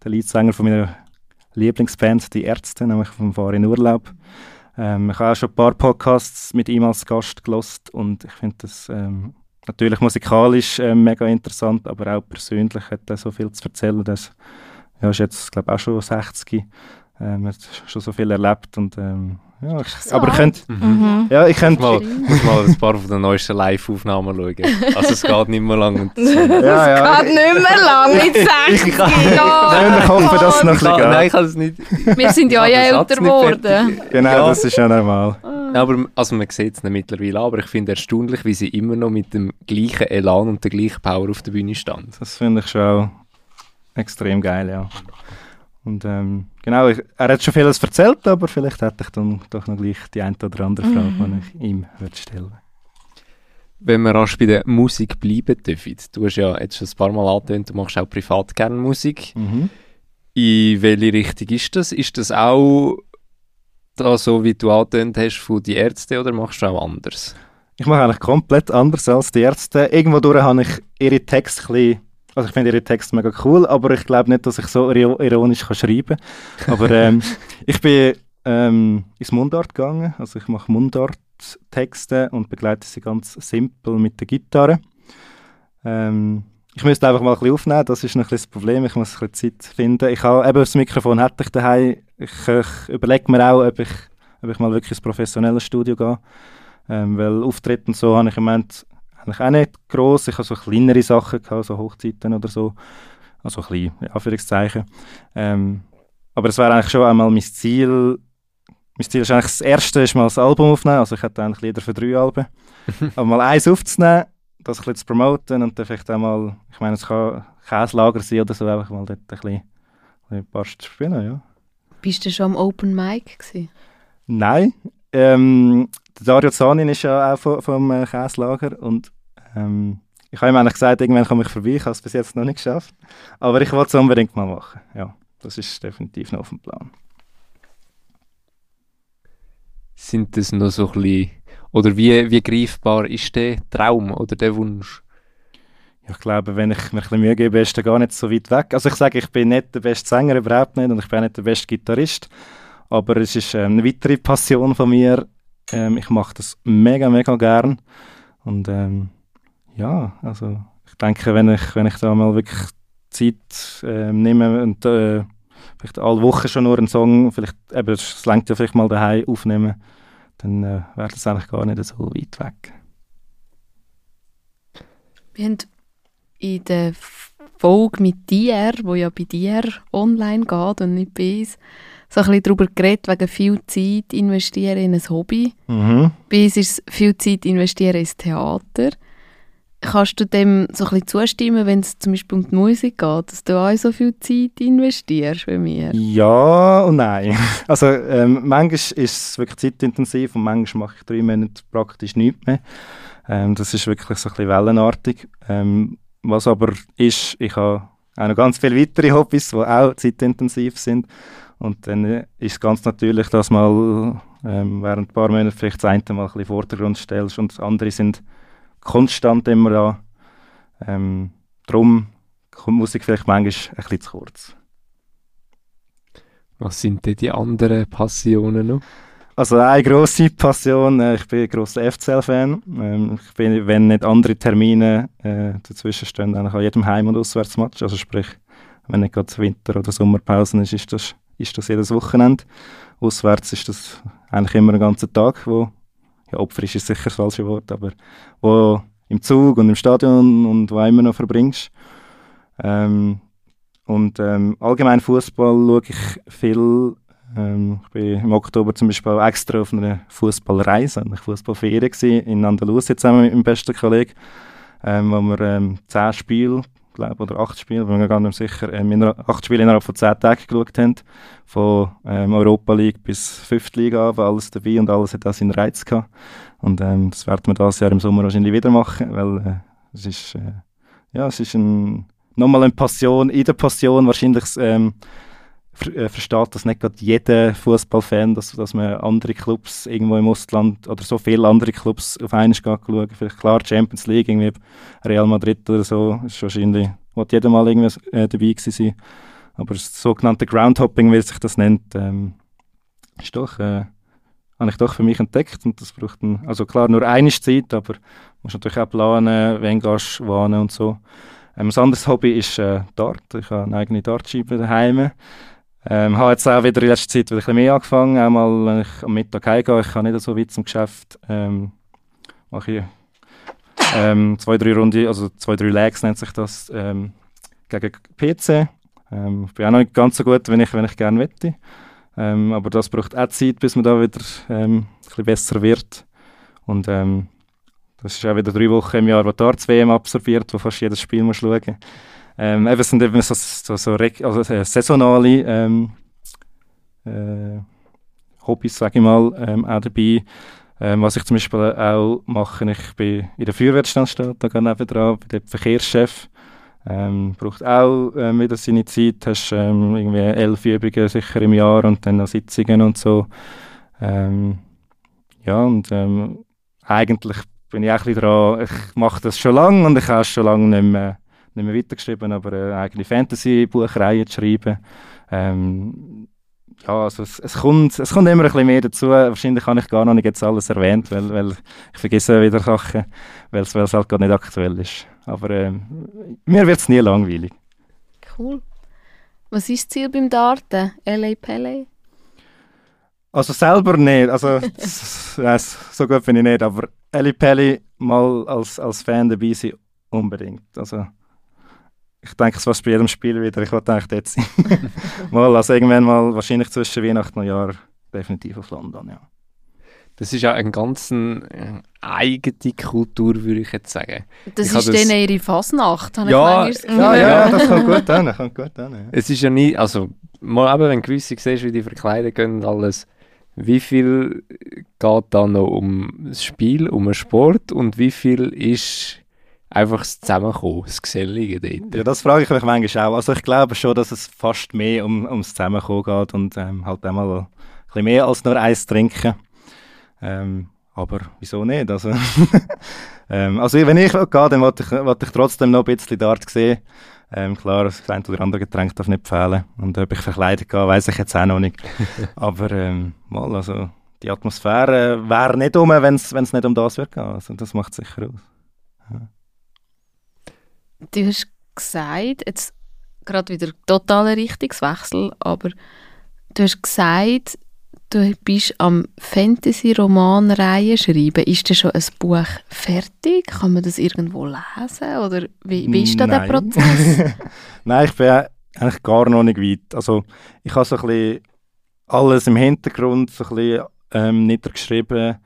der Leadsänger von meiner Lieblingsband, die Ärzte, nämlich vom Fahr in Urlaub. Ähm, ich habe auch schon ein paar Podcasts mit ihm als Gast gelost und ich finde das ähm, natürlich musikalisch äh, mega interessant, aber auch persönlich hat er so viel zu erzählen. Das ja, ist jetzt, glaube ich, auch schon 60. Ähm, hat schon so viel erlebt und ähm, ja, ich, So aber ich alt. könnte, Mhm. ja, ich könnte, Mal, muss mal ein paar von den neuesten Live-Aufnahmen schauen. Also es geht nicht mehr lang. Und ja, ja, Geht nicht mehr lang mit 60 ich hoffe, dass es noch ein bisschen kann, geht. nein, ich kann es nicht. Wir sind ja Satz älter nicht geworden. Genau, Ja. das ist ja normal. Ja, aber also man sieht es nicht mittlerweile an, aber ich finde erstaunlich, wie sie immer noch mit dem gleichen Elan und der gleichen Power auf der Bühne stand. Das finde ich schon auch extrem geil, ja. Und ähm, genau, ich, er hat schon vieles erzählt, aber vielleicht hätte ich dann doch noch gleich die eine oder andere Frage, Mhm. die ich ihm würde stellen Wenn wir rasch bei der Musik bleiben dürfen, du hast ja jetzt schon ein paar Mal angetönt, du machst auch privat gerne Musik. mhm. In welche Richtung ist das? Ist das auch da so, wie du angetönt hast, von die Ärzte oder machst du auch anders? Ich mache eigentlich komplett anders als die Ärzte. Irgendwo durch habe ich ihre Texte ein bisschen, also ich finde ihre Texte mega cool, aber ich glaube nicht, dass ich so iro- ironisch kann schreiben kann. Aber ähm, ich bin ähm, ins Mundart gegangen, also ich mache Mundart-Texte und begleite sie ganz simpel mit der Gitarre. Ähm, ich müsste einfach mal ein bisschen aufnehmen, das ist noch ein bisschen das Problem, ich muss ein bisschen Zeit finden. Ich habe, eben das Mikrofon hätte ich daheim, ich, ich überlege mir auch, ob ich, ob ich mal wirklich ins professionelle Studio gehe. Ähm, weil Auftritte und so habe ich im Moment eigentlich auch nicht gross. Ich habe so kleinere Sachen gehabt, so Hochzeiten oder so. Also klein, in Anführungszeichen. Ähm, aber es wäre eigentlich schon einmal mein Ziel. Mein Ziel ist eigentlich, das erste ist mal das Album aufnehmen. Also ich hätte eigentlich Lieder für drei Alben. aber mal eins aufzunehmen, das ein bisschen zu promoten und dann vielleicht auch mal, ich meine, es kann Käslager sein oder so, einfach mal dort ein bisschen, ein bisschen ein paar zu spielen, ja. Bist du schon am Open Mic gewesen? Nein. Ähm, der Dario Zanin ist ja auch vom, vom äh, Käslager und ähm, ich habe ihm eigentlich gesagt, irgendwann komme ich vorbei. Ich habe es bis jetzt noch nicht geschafft. Aber ich wollte es unbedingt mal machen. Ja, das ist definitiv noch auf dem Plan. Sind das noch so ein bisschen, oder wie, wie greifbar ist der Traum oder der Wunsch? Ja, ich glaube, wenn ich mir ein bisschen Mühe gebe, ist er gar nicht so weit weg. Also ich sage, ich bin nicht der beste Sänger, überhaupt nicht, und ich bin auch nicht der beste Gitarrist. Aber es ist ähm, eine weitere Passion von mir. Ähm, ich mache das mega, mega gern. Und ähm, ja, also ich denke, wenn ich, wenn ich da mal wirklich Zeit ähm, nehme und äh, vielleicht alle Wochen schon nur einen Song, vielleicht, eben, es längt ja vielleicht mal daheim aufnehmen, dann äh, wäre das eigentlich gar nicht so weit weg. Wir haben in der Folge mit dir, wo ja bei dir online geht und nicht bei uns, so ein bisschen darüber geredet, wegen viel Zeit investieren in ein Hobby. Mhm. Bei uns ist es viel Zeit investieren ins Theater. Kannst du dem so ein bisschen zustimmen, wenn es zum Beispiel um die Musik geht, dass du auch so viel Zeit investierst wie mir? Ja und nein. Also ähm, manchmal ist es wirklich zeitintensiv und manchmal mache ich drei Monate praktisch nichts mehr. Ähm, das ist wirklich so ein bisschen wellenartig. Ähm, was aber ist, ich habe auch noch ganz viele weitere Hobbys, die auch zeitintensiv sind. Und dann äh, ist es ganz natürlich, dass mal ähm, während ein paar Monaten vielleicht das eine mal ein bisschen in den Vordergrund stellst und andere sind konstant immer da. Ähm, darum kommt Musik vielleicht manchmal ein bisschen zu kurz. Was sind denn die anderen Passionen noch? Also eine grosse Passion, äh, ich bin ein grosser FCL-Fan. Ähm, ich bin, wenn nicht andere Termine äh, dazwischen stehen, eigentlich an jedem Heim- und Auswärtsmatch. Also sprich, wenn nicht gerade Winter- oder Sommerpausen ist, ist das, ist das jedes Wochenende. Auswärts ist das eigentlich immer einen ganzen Tag, wo, ja opferisch ist sicher das falsche Wort, aber wo im Zug und im Stadion und wo immer noch verbringst. Ähm, und ähm, allgemein Fußball schaue ich viel ähm, ich bin im Oktober zum Beispiel extra auf einer Fußballreise, eine Fußballferie in Andalusien zusammen mit meinem besten Kollegen, ähm, wo wir ähm, zehn Spiele, glaube oder acht Spiele, bin mir gar nicht sicher, ähm, innerhalb, acht Spiele innerhalb von zehn Tagen geschaut haben, von ähm, Europa League bis Fünfte Liga, war alles dabei und alles hat auch seinen Reiz gehabt. Und ähm, das werden wir dieses Jahr im Sommer wahrscheinlich wieder machen, weil äh, es ist, äh, ja, es ist ein, nochmal eine Passion, in der Passion wahrscheinlich ähm, ver äh, versteht das nicht gerade jeder Fußballfan, dass, dass man andere Clubs irgendwo im Ostland oder so viele andere Clubs auf einmal geht schauen. Vielleicht klar Champions League, irgendwie Real Madrid oder so, ist wahrscheinlich, wird jeder mal irgendwie äh, dabei gewesen sein. Aber das sogenannte Groundhopping, wie sich das nennt, ähm, ist doch äh, habe ich doch für mich entdeckt und das braucht ein, also klar nur eine Zeit, aber musst natürlich auch planen, wen gehst wohnen und so. Ähm, ein anderes Hobby ist äh, Dart. Ich habe eine eigene Dartscheibe daheim. Ähm, habe jetzt auch wieder in letzter Zeit wieder ein bisschen mehr angefangen, auch mal, wenn ich am Mittag heimgehe, ich kann nicht so weit zum Geschäft, ähm, mache ich ähm, zwei, drei Runden, also zwei, drei Legs nennt sich das, ähm, gegen PC. Ähm, ich bin auch noch nicht ganz so gut, wenn ich, wenn ich gerne wette. Ähm, aber das braucht auch Zeit, bis man da wieder ähm, ein bisschen besser wird. Und ähm, das ist auch wieder drei Wochen im Jahr, wo die Darts-WM absorbiert, wo fast jedes Spiel muss schauen muss. Ähm, eben, es sind eben so, so, so also, äh, saisonale ähm, äh, Hobbys, sage ich mal, ähm, auch dabei. Ähm, was ich zum Beispiel auch mache, ich bin in der Feuerwehrstandstadt, da neben dran, bin der Verkehrschef. Ähm, braucht auch ähm, wieder seine Zeit, hast ähm, irgendwie elf Übungen sicher im Jahr und dann noch Sitzungen und so. Ähm, ja, und ähm, eigentlich bin ich auch ein bisschen dran, ich mache das schon lange und ich habe es schon lange nicht mehr, nicht mehr weitergeschrieben, aber eine eigene Fantasy-Buchreihe zu schreiben. Ähm, ja, also es, es, kommt, es kommt immer ein bisschen mehr dazu. Wahrscheinlich habe ich gar noch nicht jetzt alles erwähnt, weil, weil ich vergesse wieder Sachen, weil es, halt gar nicht aktuell ist. Aber äh, mir wird es nie langweilig. Cool. Was ist das Ziel beim Darten? LA Pele? Also selber nicht, also so gut bin ich nicht, aber Eli Pelli mal als, als Fan dabei sein, unbedingt. Also ich denke, es war bei jedem Spiel wieder, ich wollte eigentlich dort sein. mal, also irgendwann mal, wahrscheinlich zwischen Weihnachten und Jahr, definitiv auf London, ja. Das ist ja eine ganz äh, eigene Kultur, würde ich jetzt sagen. Das ich ist dann ihre Fasnacht, habe ja, ich ja, ja, das kommt gut an, kommt gut an. Ja. Es ist ja nie, also mal eben, wenn gewisse siehst, wie die verkleidet gehen und alles, wie viel geht da noch um das Spiel, um den Sport und wie viel ist einfach das Zusammenkommen, das Gesellige dort? Ja, das frage ich mich manchmal auch. Also ich glaube schon, dass es fast mehr um, ums Zusammenkommen geht und ähm, halt einmal ein bisschen mehr als nur Eis trinken. Ähm, aber wieso nicht? Also, ähm, also wenn ich gehe, dann wollte ich, wollte ich trotzdem noch ein bisschen Dart sehen. Ähm, klar, das eine oder andere Getränk darf nicht fehlen. Und ob ich verkleidet gehe, weiß ich jetzt auch noch nicht. Aber ähm, mal, also die Atmosphäre wäre nicht um, wenn es nicht um das wird gehen. Also das macht sicher aus. Ja. Du hast gesagt, jetzt gerade wieder totaler Richtungswechsel, aber du hast gesagt, du bist am Fantasy-Roman-Reihe schreiben. Ist das schon ein Buch fertig? Kann man das irgendwo lesen? Oder wie, wie ist da der Prozess? Nein, ich bin eigentlich gar noch nicht weit. Also ich habe so ein bisschen alles im Hintergrund so ein bisschen ähm, niedergeschrieben.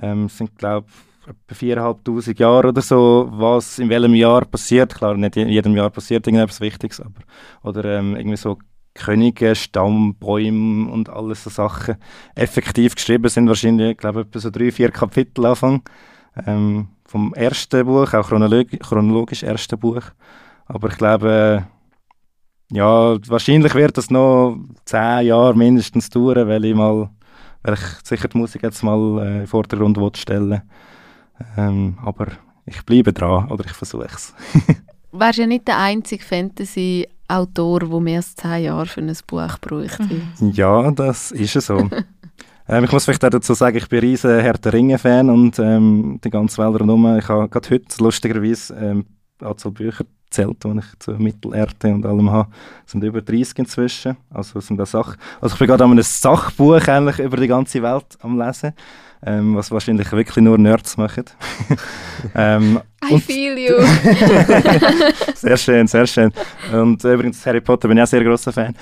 Ähm, es sind, glaube ich, etwa 4'500 Jahre oder so, was in welchem Jahr passiert. Klar, nicht in jedem Jahr passiert irgendetwas Wichtiges, aber oder ähm, irgendwie so Könige, Stammbäume und alles so Sachen effektiv geschrieben sind wahrscheinlich, ich etwa so drei, vier Kapitel Anfang ähm, vom ersten Buch, auch chronologisch, chronologisch erste Buch. Aber ich glaube, ja, wahrscheinlich wird das noch zehn Jahre mindestens dauern, weil ich mal, weil ich sicher die Musik jetzt mal äh, in den Vordergrund stellen ähm, aber ich bleibe dran, oder ich versuche es. Wärst ja nicht der einzige Fantasy Autor, der mehr als zehn Jahre für ein Buch bräuchte. Mhm. Ja, das ist so. ähm, ich muss vielleicht auch dazu sagen, ich bin ein riesen Herr der Ringe-Fan und ähm, die ganze Welt rundherum. Ich habe gerade heute lustigerweise ähm, Anzahl Bücher zählt, die ich zur Mittelerde und allem habe. Es sind über 30 inzwischen. Also, sind das Sachen. also ich bin gerade an einem Sachbuch eigentlich über die ganze Welt am Lesen ähm, was wahrscheinlich wirklich nur Nerds machen. ähm, I feel you. sehr schön, sehr schön. Und äh, übrigens, Harry Potter bin ich auch sehr großer Fan.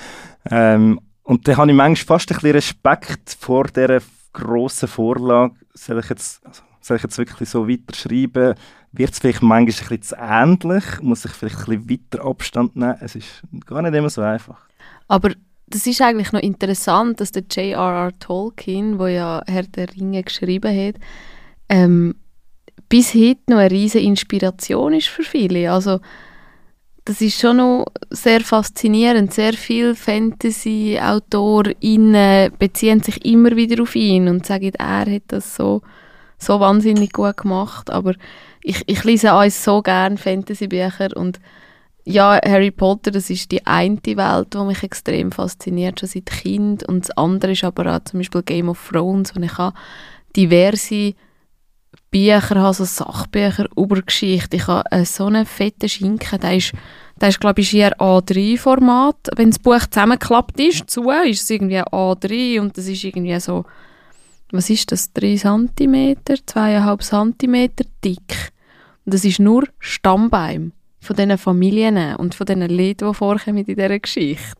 Ähm, und da habe ich manchmal fast ein bisschen Respekt vor dieser grossen Vorlage. Soll ich jetzt, also, soll ich jetzt wirklich so weiterschreiben? Wird es vielleicht manchmal ein bisschen zu ähnlich? Muss ich vielleicht ein bisschen weiter Abstand nehmen? Es ist gar nicht immer so einfach. Aber das ist eigentlich noch interessant, dass der J.R.R. Tolkien, der ja Herr der Ringe geschrieben hat, ähm, bis heute noch eine riesige Inspiration ist für viele. Also das ist schon noch sehr faszinierend. Sehr viele Fantasy-AutorInnen beziehen sich immer wieder auf ihn und sagen, er hat das so, so wahnsinnig gut gemacht. Aber ich, ich lese auch so gerne Fantasy-Bücher und ja, Harry Potter, das ist die eine Welt, die mich extrem fasziniert, schon seit Kind. Und das andere ist aber auch zum Beispiel Game of Thrones, wo ich diverse Bücher habe, so Sachbücher über Geschichte. Ich habe äh, so einen fetten Schinken, der ist, der ist glaube ich, eher A3-Format. Wenn das Buch zusammengeklappt ist, zu, ist es irgendwie A3 und das ist irgendwie so, was ist das, 3 cm, 2,5 cm dick. Und das ist nur Stammbaum von diesen Familien und von diesen Leuten, die vorkommen in dieser Geschichte.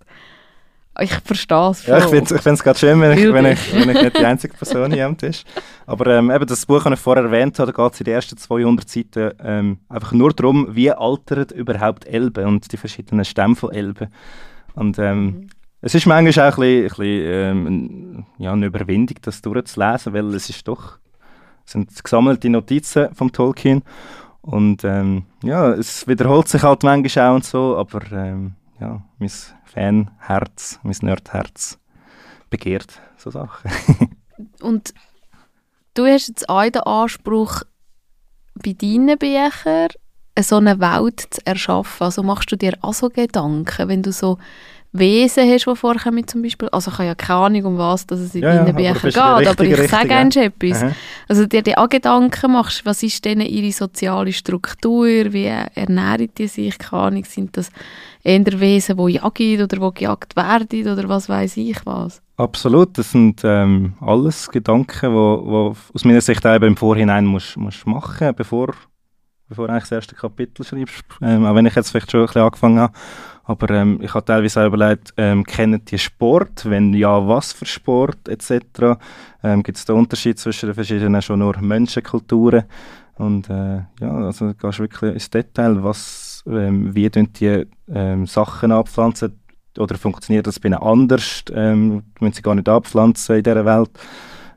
Ich verstehe es Ja, ich finde es gerade schön, wenn ich, wenn, ich, wenn ich nicht die einzige Person hier am Tisch Aber ähm, eben das Buch, das ich vorher erwähnt habe, da geht es in den ersten 200 Seiten ähm, einfach nur darum, wie altert überhaupt Elbe und die verschiedenen Stämme von Elbe. Und ähm, mhm. es ist manchmal auch ein bisschen, ein bisschen ähm, ja, eine Überwindung, das durchzulesen, weil es ist doch es sind gesammelte Notizen vom Tolkien und ähm, ja, es wiederholt sich halt manchmal auch und so, aber ähm, ja, mein Fanherz, mein Nerdherz begehrt so Sachen. und du hast jetzt auch den Anspruch, bei deinen Büchern so eine Welt zu erschaffen. Also machst du dir auch so Gedanken, wenn du so Wesen hast, die vorkommen zum Beispiel. Also ich habe ja keine Ahnung, um was dass es in ja, deinen ja, Büchern geht, aber ich sage eins etwas. Aha. Also dir dir auch Gedanken machst, was ist denn ihre soziale Struktur, wie ernähren die sich, keine Ahnung, sind das eher Wesen, die jagen oder die gejagt werden oder was weiß ich was? Absolut, das sind ähm, alles Gedanken, die aus meiner Sicht eben im Vorhinein musst, musst machen, bevor bevor du eigentlich das erste Kapitel schreibst, ähm, auch wenn ich jetzt vielleicht schon ein bisschen angefangen habe. Aber ähm, ich habe teilweise auch überlegt, ähm, kennen die Sport? Wenn ja, was für Sport etc.? Ähm, Gibt es da Unterschied zwischen den verschiedenen schon nur Menschenkulturen? Und äh, ja, also gehst wirklich ins Detail, was, ähm, wie die ähm, Sachen abpflanzen oder funktioniert das bei ihnen anders? Ähm, wenn sie gar nicht abpflanzen in dieser Welt?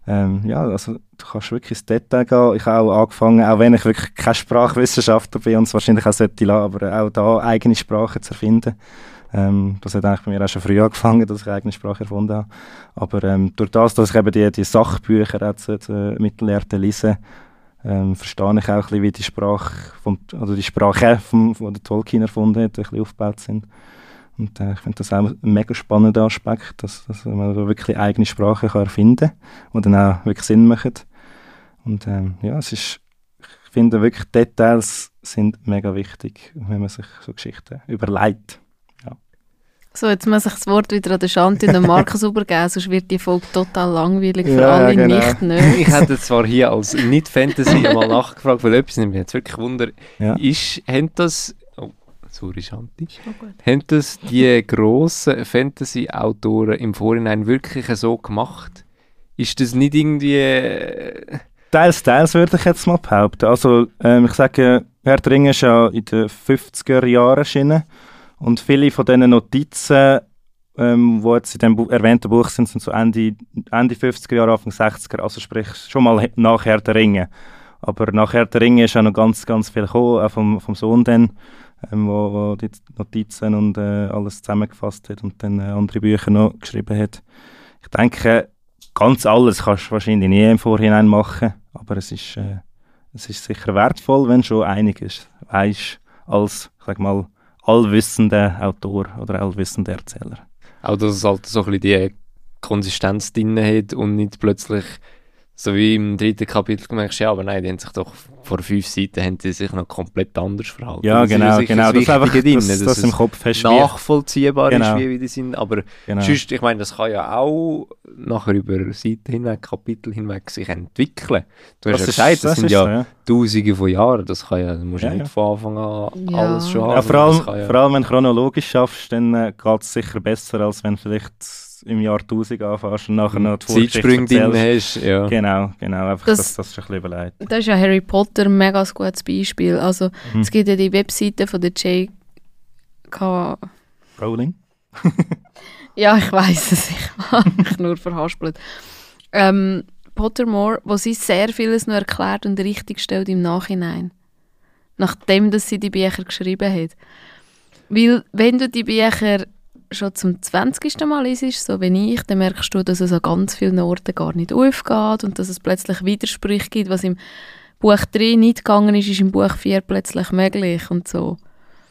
Ähm, ja, also du kannst wirklich ins Detail gehen. Ich habe auch angefangen, auch wenn ich wirklich kein Sprachwissenschaftler bin und es wahrscheinlich auch sollte lassen, aber auch da eigene Sprache zu erfinden. Ähm, das hat eigentlich bei mir auch schon früh angefangen, dass ich eigene Sprache erfunden habe. Aber ähm, durch das, dass ich eben die, die Sachbücher auch zu, zu Mittelerde lese, ähm, verstehe ich auch ein bisschen, wie die Sprache, vom, oder die Sprache, vom, die der Tolkien erfunden hat, ein bisschen aufgebaut sind. Und äh, ich finde das auch ein mega spannender Aspekt, dass, dass man da wirklich eigene Sprache kann erfinden kann, die dann auch wirklich Sinn machen. Und ähm, ja, es ist, ich finde wirklich, Details sind mega wichtig, wenn man sich so Geschichten überlegt. Ja. So, jetzt muss ich das Wort wieder an den Shanti und den Markus übergeben, sonst wird die Folge total langweilig für ja, alle genau. nicht nerds Ich hätte zwar hier als Nicht-Fantasy mal nachgefragt, weil etwas mich jetzt wirklich Wunder ja. ist, haben das sorry Shanti, haben das die grossen Fantasy-Autoren im Vorhinein wirklich so gemacht? Ist das nicht irgendwie... Äh, teils, teils würde ich jetzt mal behaupten. Also ähm, ich sage, Herr Dring ist ja in den 50er Jahren erschienen und viele von diesen Notizen, ähm, die jetzt in dem erwähnten Buch sind, sind so Ende, Ende 50er Jahre, Anfang 60er, also sprich schon mal nach Herr der Ringe. Aber nach Herr der Ringe ist auch noch ganz, ganz viel gekommen, auch vom, vom Sohn dann ähm, wo, wo die Notizen und äh, alles zusammengefasst hat und dann äh, andere Bücher noch geschrieben hat. Ich denke, ganz alles kannst du wahrscheinlich nie im Vorhinein machen, aber es ist, äh, es ist sicher wertvoll, wenn schon einiges weißt als, sag mal, allwissender Autor oder allwissender Erzähler. Auch, dass es halt so ein bisschen die Konsistenz drin hat und nicht plötzlich so wie im dritten Kapitel gemerkt, ja, aber nein, die haben sich doch vor fünf Seiten haben die sich noch komplett anders verhalten. Ja, genau, das genau. Das, einfach, drin, das, das, das im Kopf hast nachvollziehbar genau. ist, wie, die sind. Aber genau. sonst, ich meine, das kann ja auch nachher über Seiten hinweg, Kapitel hinweg sich entwickeln. Du hast ja gesagt, das, sind ja, so, ja, Tausende von Jahren. Das kann ja, du musst ja, nicht ja. von Anfang an ja. alles schon haben. vor, allem, vor allem, wenn du chronologisch schaffst, dann äh, geht es sicher besser, als wenn vielleicht im Jahr 1000 anfängst und nachher noch die Zeitsprünge drin hast. Ja. Genau, genau, einfach, das, dass das schon ein bisschen überlegt. Das ist ja Harry Potter ein mega gutes Beispiel. Also mhm. es gibt ja die Webseite von der J.K. Rowling? ja, ich weiß es, ich habe mich nur verhaspelt. Ähm, Pottermore, wo sie sehr vieles noch erklärt und richtig stellt im Nachhinein. Nachdem dass sie die Bücher geschrieben hat. Weil, wenn du die Bücher schon zum 20. Mal ist, so wie ich, dann merkst du, dass es an ganz vielen Orten gar nicht aufgeht und dass es plötzlich Widersprüche gibt, was im Buch 3 nicht gegangen ist, ist im Buch 4 plötzlich möglich und so.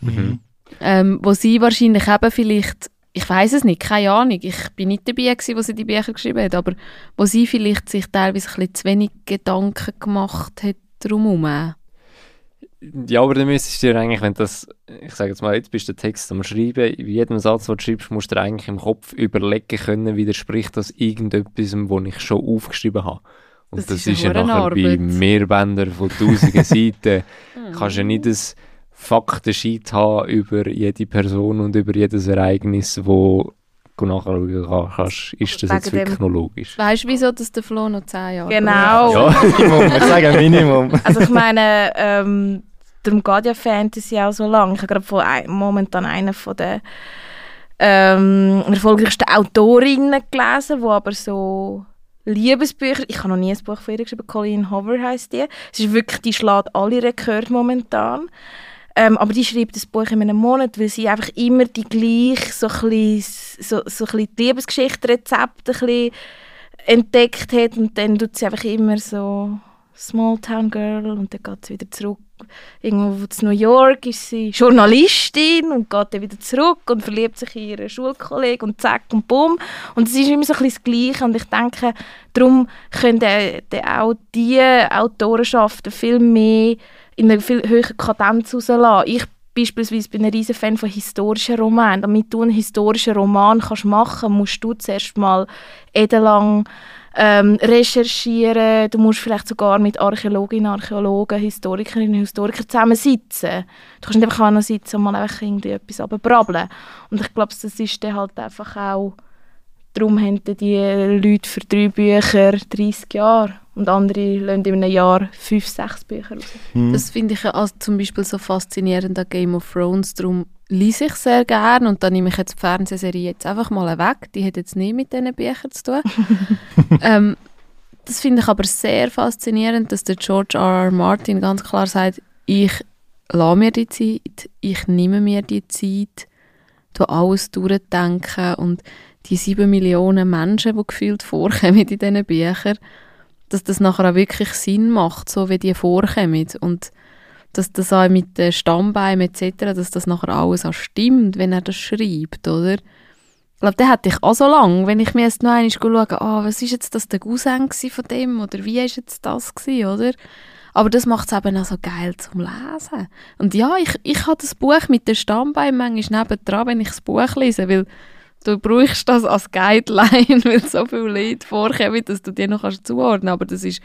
Mhm. ähm, wo sie wahrscheinlich eben vielleicht, ich weiß es nicht, keine Ahnung, ich bin nicht dabei gewesen, wo sie die Bücher geschrieben hat, aber wo sie vielleicht sich teilweise ein bisschen zu wenig Gedanken gemacht hat drumherum. Ja, aber dann müsstest du dir eigentlich, wenn das, ich sage jetzt mal, jetzt bist du den Text am Schreiben, in jedem Satz, den du schreibst, musst du dir eigentlich im Kopf überlegen können, widerspricht das irgendetwas, was ich schon aufgeschrieben habe. Und Das das, ist ist, ja nachher Arbeit. bei Mehrbändern von tausenden Seiten, kannst du ja nicht ein Faktensheet haben über jede Person und über jedes Ereignis, wo du nachschauen kannst, ist das Wegen jetzt wirklich noch logisch. Weißt du, wieso dass der Flo noch 10 Jahre Genau. Ja. Minimum, ich sage Minimum. Also ich meine, ähm, darum geht ja Fantasy auch so lang. Ich habe gerade von momentan einer von den ähm, erfolgreichsten Autorinnen gelesen, wo aber so Liebesbücher, ich habe noch nie ein Buch von ihr geschrieben, Colleen Hoover heißt die. Es ist wirklich, die schlägt alle Rekorde momentan. Ähm, aber die schreibt das Buch in einem Monat, weil sie einfach immer die gleich so bisschen, so, so bisschen die Liebesgeschichte-Rezepte ein entdeckt hat und dann tut sie einfach immer so Small Town Girl und dann geht sie wieder zurück. Irgendwo in New York ist sie Journalistin und geht dann wieder zurück und verliebt sich in ihren Schulkollegen und zack und bumm. Und es ist immer so ein das Gleiche und ich denke, darum können auch diese Autorenschaften viel mehr in einer viel höheren Kadenz rauslassen. Ich beispielsweise bin ein riesen Fan von historischen Romanen. Damit du einen historischen Roman kannst machen musst du zuerst mal edelang ähm, recherchieren. Du musst vielleicht sogar mit Archäologinnen, Archäologen, Historikerinnen und Historikern zusammensitzen. Du kannst nicht einfach an sitzen und mal einfach irgendwie etwas abbrabbeln. Und ich glaube, das ist dann halt einfach auch... Darum haben die Leute für drei Bücher 30 Jahre und andere lassen in einem Jahr fünf, sechs Bücher raus. Hm. Das finde ich ja also zum Beispiel so faszinierend an Game of Thrones. Darum lese ich sehr gerne und dann nehme ich jetzt die Fernsehserie jetzt einfach mal weg. Die hat jetzt nicht mit diesen Büchern zu tun. ähm, das finde ich aber sehr faszinierend, dass der George R. R. Martin ganz klar sagt, ich lasse mir die Zeit, ich nehme mir die Zeit, tu alles durchdenken und die sieben Millionen Menschen, die gefühlt vorkommen in diesen Büchern, dass das nachher auch wirklich Sinn macht, so wie die vorkommen und dass das auch mit den Stammbeimen etc., dass das nachher alles auch stimmt, wenn er das schreibt, oder? Ich glaube, der hätte ich auch so lange, wenn ich mir jetzt noch einmal schaue, ah, was ist jetzt das der Cousin von dem oder wie ist jetzt das gsi, oder? Aber das macht es eben auch so geil zum Lesen. Und ja, ich, ich habe das Buch mit den Stammbeimen manchmal nebendran, wenn ich das Buch lese, weil du brauchst das als Guideline, weil so viele Leute vorkommen, dass du die noch kannst zuordnen kannst. Aber das ist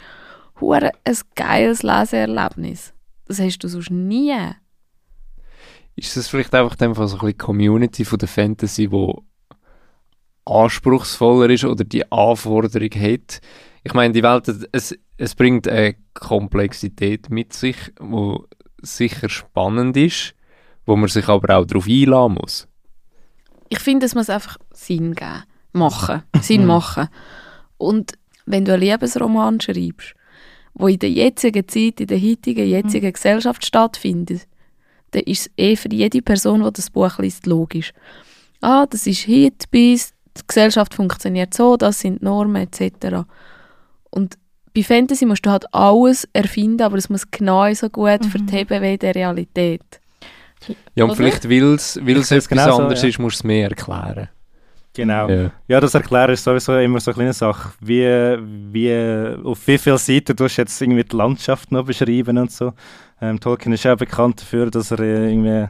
hure ein geiles Leseerlebnis. Das hast du sonst nie. Ist das vielleicht einfach dann so ein bisschen die Community von der Fantasy, wo anspruchsvoller ist oder die Anforderung hat? Ich meine, die Welt, es, es bringt eine Komplexität mit sich, wo sicher spannend ist, wo man sich aber auch darauf einlassen muss. Ich finde, es muss einfach Sinn geben. Machen. Sinn machen. Und wenn du einen Liebesroman schreibst, wo in der jetzigen Zeit, in der heutigen, jetzigen Gesellschaft stattfindet, dann ist es eh für jede Person, die das Buch liest, logisch. Ah, das ist heute bis, die Gesellschaft funktioniert so, das sind Normen etc. Und bei Fantasy musst du halt alles erfinden, aber es muss genau so gut verheben wie in der Realität. Ja, und Oder? vielleicht, weil es etwas genau so, anderes ja. ist, musst du es mehr erklären. Genau. Ja. Ja, das Erklären ist sowieso immer so eine kleine Sache. Wie, wie, auf wie viele Seiten du jetzt irgendwie die Landschaft noch beschreiben und so. Ähm, Tolkien ist auch bekannt dafür, dass er äh, irgendwie